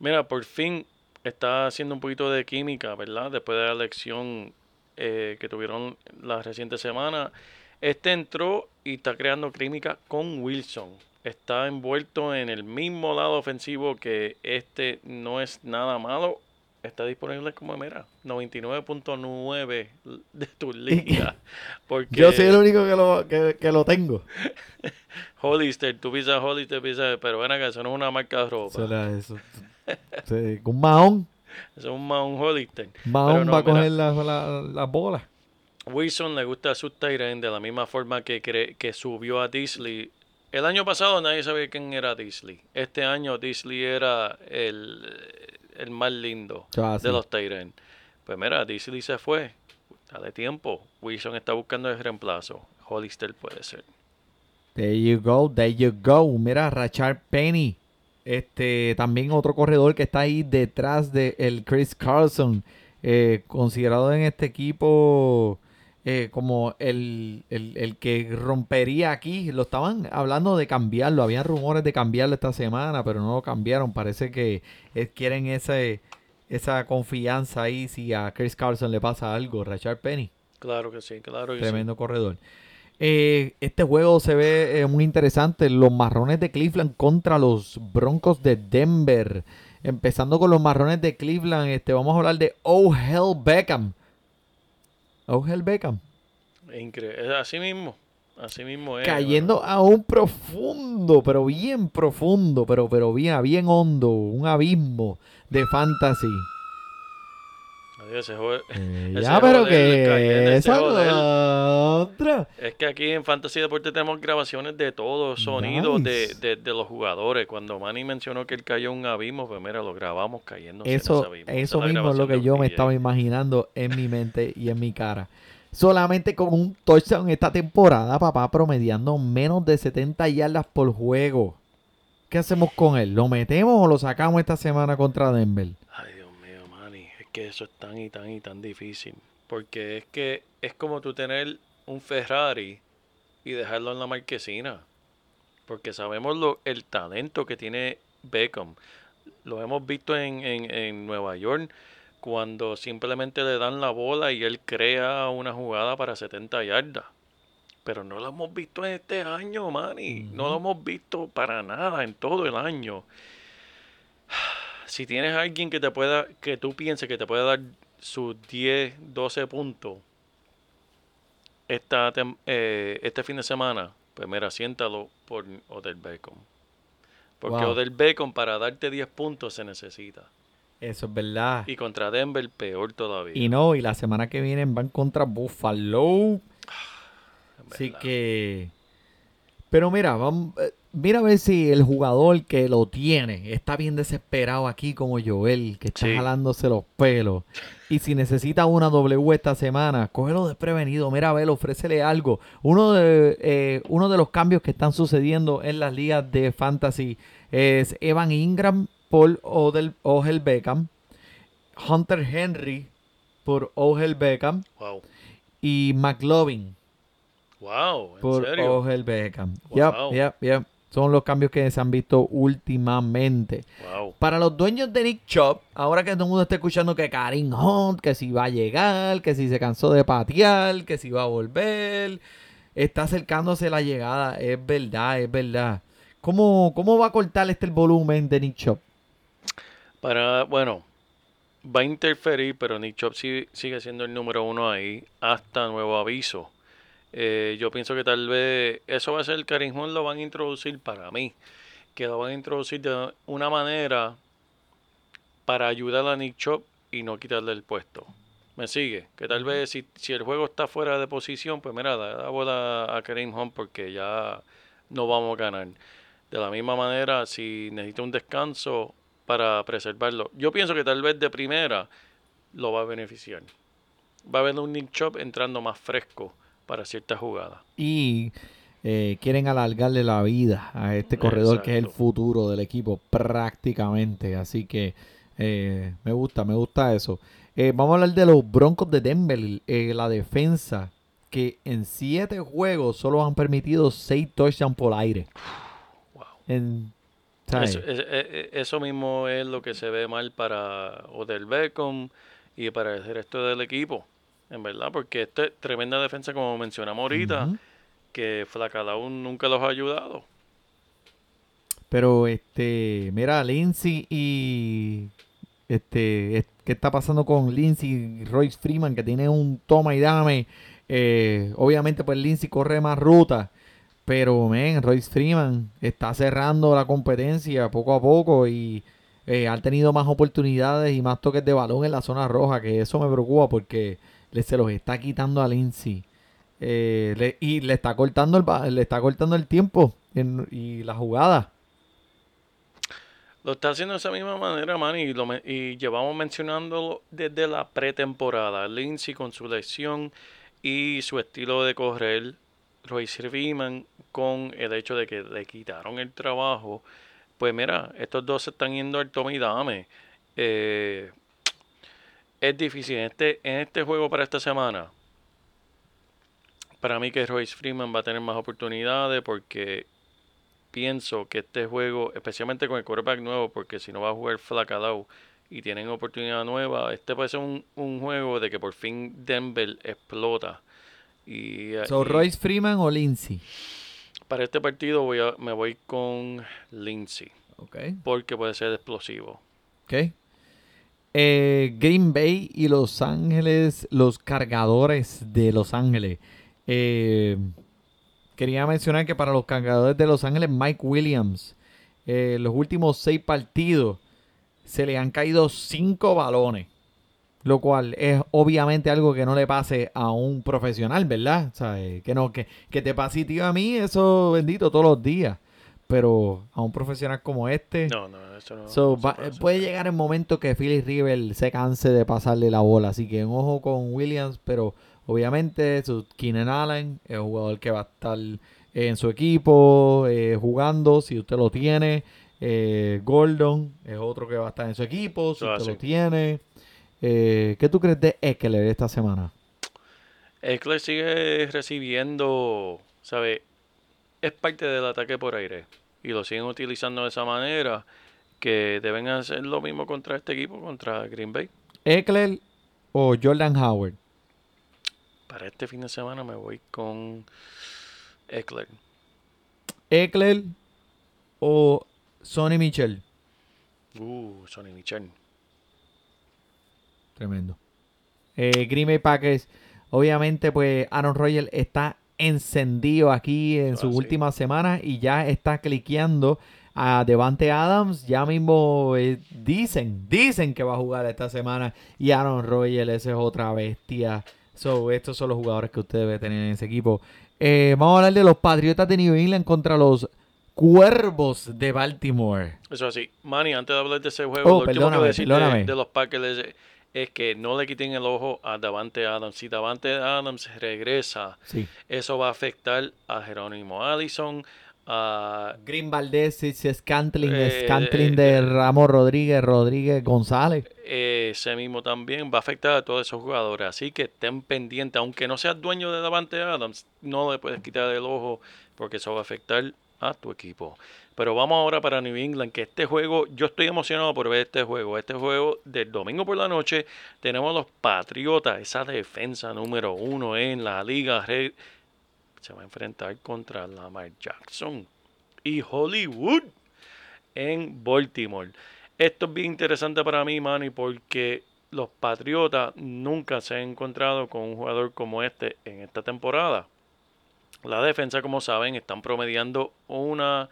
Mira, por fin está haciendo un poquito de química, ¿verdad? Después de la elección eh, que tuvieron la reciente semana. Este entró y está creando química con Wilson. Está envuelto en el mismo lado ofensivo que este no es nada malo. Está disponible como mira, 99.9 de tus ligas. Porque Yo soy el único que lo, que, que lo tengo. Hollister, tú pisas Hollister, pisas, pero ven acá, eso no es una marca de ropa. Eso era eso. Sí, un mahón. Eso es un, ma- un Hollister. Mahón no, va a coger las la, las bolas. Wilson le gusta a sus Tyrant de la misma forma que, cre- que subió a Disley. El año pasado nadie sabía quién era Disley. Este año Disley era el, el más lindo así. de los Tyrant. Pues mira, Disley se fue. Dale tiempo. Wilson está buscando el reemplazo. Hollister puede ser. There you go, there you go. Mira, Rachard Penny. Este, también otro corredor que está ahí detrás de el Chris Carlson. eh, considerado en este equipo eh, como el, el- el que rompería aquí. Lo estaban hablando de cambiarlo. Habían rumores de cambiarlo esta semana, pero no lo cambiaron. Parece que eh, quieren ese, esa confianza ahí si a Chris Carlson le pasa algo. Rachard Penny. Claro que sí, claro que Tremendo corredor. Eh, este juego se ve eh, muy interesante. Los marrones de Cleveland contra los Broncos de Denver. Empezando con los marrones de Cleveland, este, vamos a hablar de Oh Hell Beckham. Hell Beckham. Increíble. Así mismo. Así mismo es. Cayendo a un profundo, pero bien profundo, pero, pero bien, bien hondo. Un abismo de fantasy. Ese jue- Eh, Ese ya, pero que esa otra. Es que aquí en Fantasy Deporte tenemos grabaciones de todos, sonidos de, Nice. de, de los jugadores. Cuando Manny mencionó que él cayó en un abismo, pues mira, lo grabamos cayendo en Eso, abismo. Eso mismo es lo que yo me estaba imaginando en mi mente y en mi cara. Solamente con un touchdown esta temporada, papá, promediando menos de 70 yardas por juego. ¿Qué hacemos con él? ¿Lo metemos o lo sacamos esta semana contra Denver? Ay, Dios mío, Manny, es que eso es tan y tan y tan difícil. Porque es que es como tú tener un Ferrari y dejarlo en la marquesina. Porque sabemos lo, el talento que tiene Beckham. Lo hemos visto en, en, en Nueva York cuando simplemente le dan la bola y él crea una jugada para 70 yardas. Pero no lo hemos visto en este año, Manny. No lo hemos visto para nada en todo el año si tienes a alguien que te pueda, que tú pienses que te puede dar sus 10, 12 puntos esta, eh, este fin de semana, pues mira, siéntalo por Odell Beckham. Porque Wow. Odell Beckham para darte 10 puntos se necesita. Eso es verdad. Y contra Denver peor todavía. Y no, y la semana que viene van contra Buffalo. en Así que. Pero mira, vamos, eh, mira a ver si el jugador que lo tiene está bien desesperado aquí como Joel, que está Sí. jalándose los pelos. Y si necesita una W esta semana, cógelo desprevenido. Mira a ver, ofrécele algo. Uno de, eh, uno de los cambios que están sucediendo en las ligas de fantasy es Evan Ingram por Odell, Ogel Beckham, Hunter Henry por Ogel Beckham Wow. y McLovin Wow, en por serio. Ogel Beckham. Wow. Yep, yep, yep. Son los cambios que se han visto últimamente. Wow. Para los dueños de Nick Chop, ahora que todo el mundo está escuchando que Karim Hunt, que si va a llegar, que si se cansó de patear, que si va a volver, está acercándose la llegada, es verdad, es verdad. ¿Cómo, cómo va a cortar este el volumen de Nick Chop? Para, bueno, va a interferir, pero Nick sigue, sigue siendo el número uno ahí hasta nuevo aviso. Eh, yo pienso que tal vez eso va a ser el Karim Hunt lo van a introducir para mí. que lo van a introducir de una manera para ayudar a Nick Chop y no quitarle el puesto. ¿Me sigue? Que tal vez si, si el juego está fuera de posición, pues mira, da la bola a Kareem Hunt porque ya no vamos a ganar. De la misma manera, si necesita un descanso para preservarlo. Yo pienso que tal vez de primera lo va a beneficiar. Va a haber un Nick Chop entrando más fresco para ciertas jugadas. Y eh, quieren alargarle la vida a este corredor que es el futuro del equipo prácticamente. Así que eh, me gusta, me gusta eso. Eh, vamos a hablar de los Broncos de Denver, eh, la defensa que en siete juegos solo han permitido seis touchdowns por aire. Wow. Eso mismo es lo que se ve mal para Odell Beckham y para el resto del equipo, en verdad, porque esta es tremenda defensa, como mencionamos ahorita, Ujú. que Flacadao nunca los ha ayudado. Pero este, mira, Lindsay y este, es- ¿qué está pasando con Lindsay y Royce Freeman que tiene un toma y dame? Eh, obviamente, pues Lindsay corre más ruta, pero men, Royce Freeman está cerrando la competencia poco a poco y eh, han tenido más oportunidades y más toques de balón en la zona roja, que eso me preocupa porque le, se los está quitando a Lindsay. Eh, y le está cortando el, le está cortando el tiempo y la jugada. Lo está haciendo de esa misma manera, man, y, llevamos mencionándolo desde la pretemporada. Lindsay con su lesión y su estilo de correr, Royce Freeman con el hecho de que le quitaron el trabajo. Pues mira, estos dos se están yendo al tome y dame. Eh, es difícil. En este, en este juego para esta semana, para mí que Royce Freeman va a tener más oportunidades porque pienso que este juego, especialmente con el quarterback nuevo, porque si no va a jugar Flacadao y tienen oportunidad nueva, este puede ser un, un juego de que por fin Denver explota. Y, eh, So, y Royce Freeman o Lindsay. para este partido voy a, me voy con Lindsay, Ok. porque puede ser explosivo. Ok. Eh, Green Bay y Los Ángeles, los cargadores de Los Ángeles. Eh, quería mencionar que para los cargadores de Los Ángeles, Mike Williams, eh, los últimos seis partidos se le han caído cinco balones. Lo cual es obviamente algo que no le pase a un profesional, ¿verdad? O sea, eh, que, no, que, que te pase a mí, eso bendito todos los días. Pero a un profesional como este. No, no, eso no. So, no va- puede llegar el momento que Philly River se canse de pasarle la bola. Así que un ojo con Williams, pero obviamente su Keenan Allen es un jugador que va a estar en su equipo eh, jugando, si usted lo tiene. Eh, Gordon es otro que va a estar en su equipo, si usted así. lo tiene. Eh, ¿Qué tú crees de Eckler esta semana? Eckler sigue recibiendo, ¿sabe? Es parte del ataque por aire. Y lo siguen utilizando de esa manera. Que deben hacer lo mismo contra este equipo, contra Green Bay. ¿Eckler o Jordan Howard? Para este fin de semana me voy con Eckler. ¿Eckler o Sonny Michel? Uh, Sonny Michel. Tremendo. Eh, Green Bay Packers, obviamente, pues Aaron Rodgers está encendido aquí en Ah, sus últimas semanas y ya está cliqueando a Devante Adams. Ya mismo eh, dicen, dicen que va a jugar esta semana y Aaron Rodgers, esa es otra bestia. So, estos son los jugadores que usted debe tener en ese equipo. Eh, vamos a hablar de los Patriotas de New England contra los Cuervos de Baltimore. Eso así. Manny, antes de hablar de ese juego, Oh, lo último que decir de, de los Packers es, que no le quiten el ojo a Davante Adams. Si Davante Adams regresa, Sí. eso va a afectar a Jerónimo Allison, a Green Valdez, Scantling, Eh, Scantling de eh, Ramos Rodríguez, Rodríguez González. eh, ese mismo también va a afectar a todos esos jugadores. Así que estén pendientes, aunque no seas dueño de Davante Adams, no le puedes quitar el ojo porque eso va a afectar a tu equipo. Pero vamos ahora para New England, que este juego, yo estoy emocionado por ver este juego. Este juego del domingo por la noche, tenemos los Patriotas, esa defensa número uno en la liga. Re- Se va a enfrentar contra Lamar Jackson y Hollywood en Baltimore. Esto es bien interesante para mí, Manny, porque los Patriotas nunca se han encontrado con un jugador como este en esta temporada. La defensa, como saben, están promediando una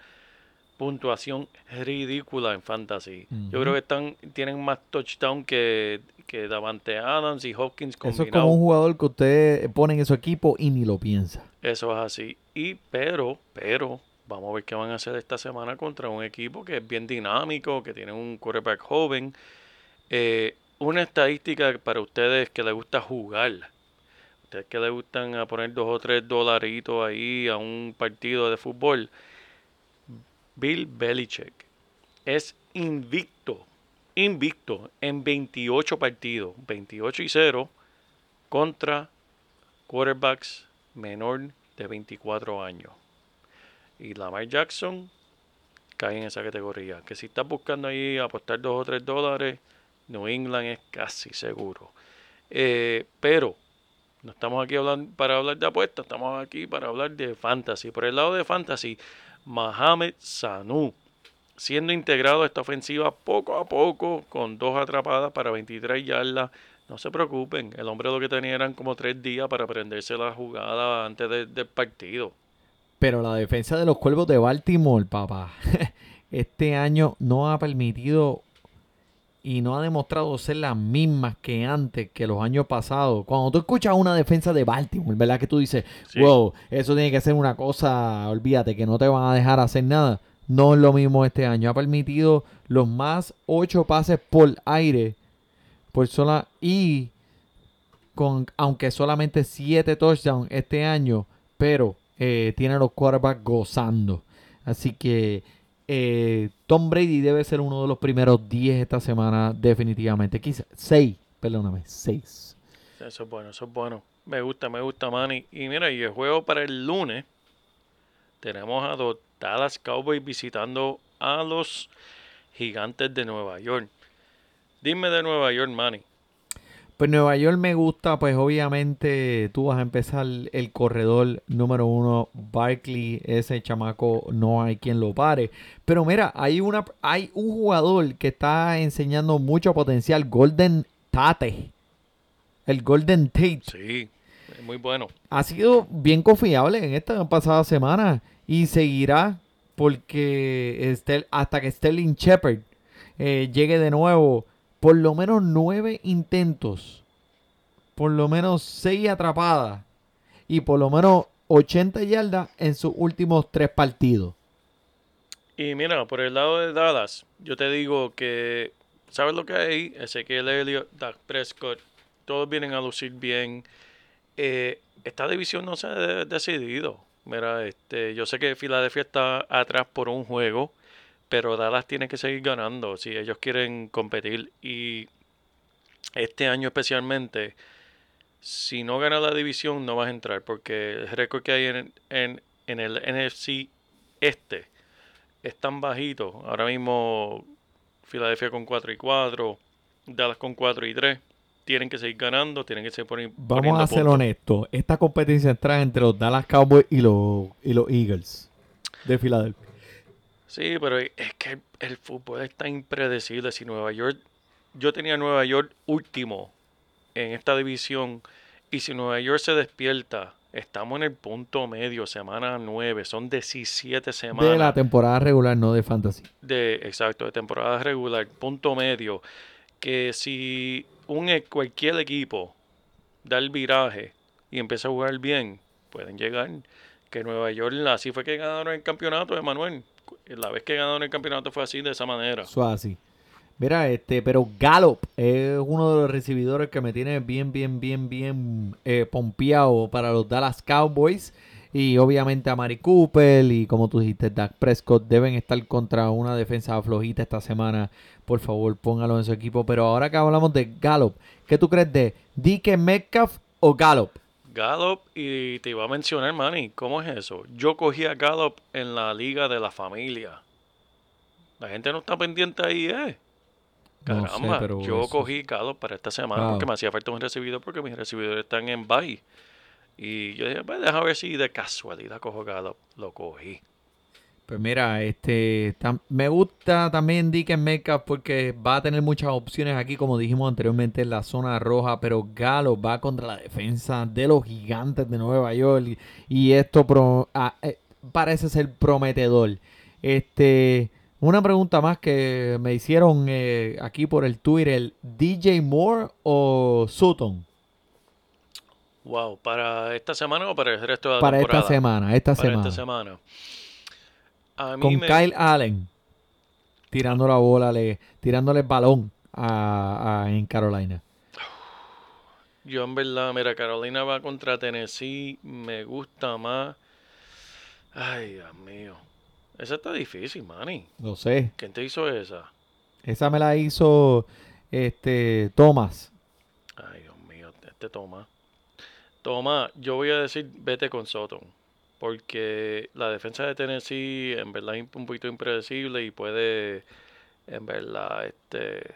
puntuación ridícula en fantasy. Yo creo que están tienen más touchdown que, que Davante Adams y Hopkins Eso es como un jugador que usted pone en su equipo y ni lo piensa. Eso es así. Y pero, pero, vamos a ver qué van a hacer esta semana contra un equipo que es bien dinámico, que tiene un quarterback joven. Eh, una estadística para ustedes que les gusta jugar. Ustedes que les gustan a poner dos o tres dolaritos ahí a un partido de fútbol. Bill Belichick es invicto, invicto en 28 partidos, 28 y 0 contra quarterbacks menor de 24 años. Y Lamar Jackson cae en esa categoría. Que si estás buscando ahí apostar 2 o 3 dólares, New England es casi seguro. Eh, pero no estamos aquí hablando para hablar de apuestas, estamos aquí para hablar de fantasy. Por el lado de fantasy, Mohamed Sanu siendo integrado a esta ofensiva poco a poco con dos atrapadas para 23 yardas. No se preocupen, el hombre lo que tenía eran como tres días para aprenderse la jugada antes de- del partido. Pero la defensa de los cuervos de Baltimore, papá, este año no ha permitido y no ha demostrado ser las mismas que antes, que los años pasados. Cuando tú escuchas una defensa de Baltimore, ¿verdad? Que tú dices, Sí. wow, eso tiene que ser una cosa, olvídate, que no te van a dejar hacer nada. No es lo mismo este año. Ha permitido los más ocho pases por aire por sola y con aunque solamente siete touchdowns este año, pero eh, tiene los quarterbacks gozando. Así que eh, Tom Brady debe ser uno de los primeros 10 esta semana, definitivamente. Quizá 6, perdóname, 6. Eso es bueno, eso es bueno. Me gusta, me gusta, Manny. Y mira, y el juego para el lunes, tenemos a los Dallas Cowboys visitando a los Gigantes de Nueva York. Dime de Nueva York, Manny. Pues Nueva York me gusta, pues obviamente tú vas a empezar el corredor número uno, Barkley, ese chamaco no hay quien lo pare. Pero mira, hay una, hay un jugador que está enseñando mucho potencial, Golden Tate, el Golden Tate. Sí, es muy bueno. ha sido bien confiable en esta pasada semana y seguirá porque Estel- hasta que Sterling Shepard eh, llegue de nuevo, por lo menos nueve intentos, por lo menos seis atrapadas y por lo menos 80 yardas en sus últimos tres partidos. Y mira, por el lado de Dallas, yo te digo que, ¿sabes lo que hay? Ezequiel Elliott, Dak Prescott, todos vienen a lucir bien. Eh, esta división no se ha de- decidido. Mira, este, yo sé que Filadelfia está atrás por un juego, pero Dallas tiene que seguir ganando si ellos quieren competir. Y este año especialmente, si no gana la división, no vas a entrar, porque el récord que hay en, en, en el NFC este es tan bajito. Ahora mismo Filadelfia con 4 y 4, Dallas con 4 y 3. Tienen que seguir ganando, tienen que seguir Vamos a ser honestos, esta competencia entra entre los Dallas Cowboys y los, y los Eagles de Filadelfia. Sí, pero es que el, el fútbol es tan impredecible. Si Nueva York, yo tenía Nueva York último en esta división, y si Nueva York se despierta, estamos en el punto medio, semana 9, son 17 semanas. De la temporada regular, no de fantasy. de exacto de temporada regular punto medio que si un e- cualquier equipo da el viraje y empieza a jugar bien pueden llegar que Nueva York así fue que ganaron el campeonato Emanuel la vez que ganaron el campeonato fue así de esa manera Eso es así. Mira, este, pero Gallup es uno de los recibidores que me tiene bien, bien, bien, bien eh, pompeado para los Dallas Cowboys. Y obviamente a Mari Cooper y como tú dijiste, Dak Prescott deben estar contra una defensa flojita esta semana. Por favor, póngalo en su equipo. Pero ahora que hablamos de Gallup, ¿qué tú crees de DK Metcalf o Gallup? Gallup y te iba a mencionar Manny ¿cómo es eso? yo cogí a Gallup en la liga de la familia la gente no está pendiente ahí eh No sé, Caramba, pero yo eso- cogí Gallup para esta semana Wow. porque me hacía falta un recibidor porque mis recibidores están en bye. Y yo dije, pues déjame ver si de casualidad cojo Gallup. Lo cogí. Pues mira, este me gusta también Dickens Metcalf porque va a tener muchas opciones aquí, como dijimos anteriormente, en la zona roja, pero Galo va contra la defensa de los gigantes de Nueva York y, esto pro- ah, eh, parece ser prometedor. Este, una pregunta más que me hicieron eh, aquí por el Twitter, ¿DJ Moore o Sutton? Wow, ¿para esta semana o para el resto de la Para esta temporada? semana, esta Para semana. esta semana. A mí Con me- Kyle Allen tirando la bola, le, tirándole el balón a, a- en Carolina. Yo en verdad, mira, Carolina va contra Tennessee, me gusta más. Ay, Dios mío. Esa está difícil, Manny. Lo sé. ¿Quién te hizo esa? Esa me la hizo este Thomas. Ay, Dios mío, este toma. Toma, yo voy a decir vete con Soton. Porque la defensa de Tennessee en verdad es un poquito impredecible y puede, en verdad, este,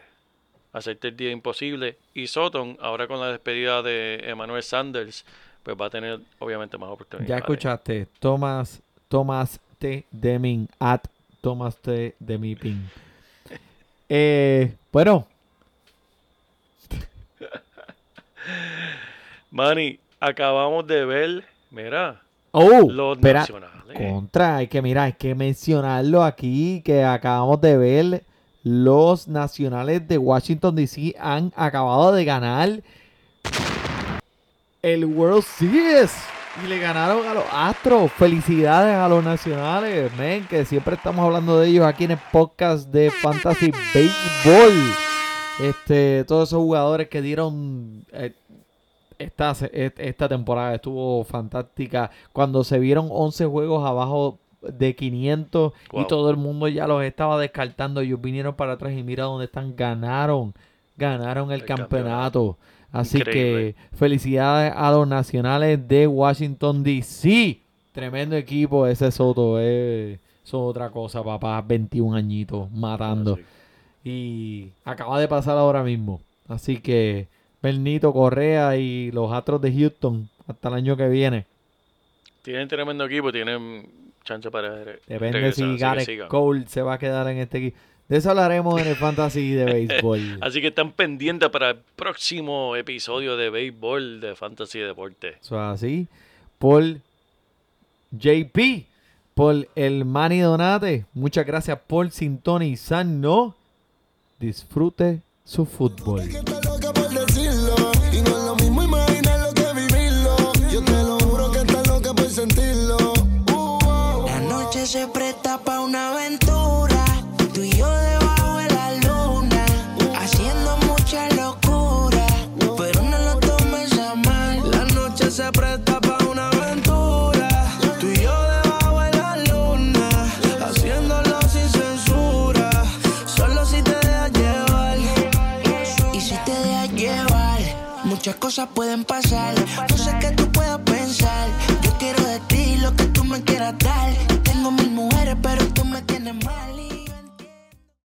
hacerte el día imposible. Y Soton, ahora con la despedida de Emmanuel Sanders, pues va a tener obviamente más oportunidades. Ya escuchaste, Thomas, Thomas T. Deming at Thomas T. Demiping. Eh, bueno, Manny, acabamos de ver, mira, oh, los espera, contra, hay que mirar, hay que mencionarlo aquí que acabamos de ver. Los nacionales de Washington DC han acabado de ganar el World Series y le ganaron a los Astros. Felicidades a los nacionales, men, que siempre estamos hablando de ellos aquí en el podcast de Fantasy Baseball. Este, todos esos jugadores que dieron eh, esta, esta temporada estuvo fantástica. Cuando se vieron 11 juegos abajo de 500 y todo el mundo ya los estaba descartando, ellos vinieron para atrás y mira dónde están. Ganaron, ganaron el, El campeonato. Así Increíble. que felicidades a los nacionales de Washington DC. Tremendo equipo ese Soto. Es, eso es otra cosa, papá. 21 añitos matando. Sí. Y acaba de pasar ahora mismo. Así que Bernito Correa y los Astros de Houston hasta el año que viene. Tienen tremendo equipo, tienen chance para Depende regresar, si Gareth. Cole se va a quedar en este equipo. De eso hablaremos en el Fantasy de Béisbol. Así que están pendientes para el próximo episodio de béisbol de Fantasy Deporte. Eso es así. Por JP, por el Manny Donate. Muchas gracias por sintonizarnos. Disfrute su fútbol. Cosas pueden pasar.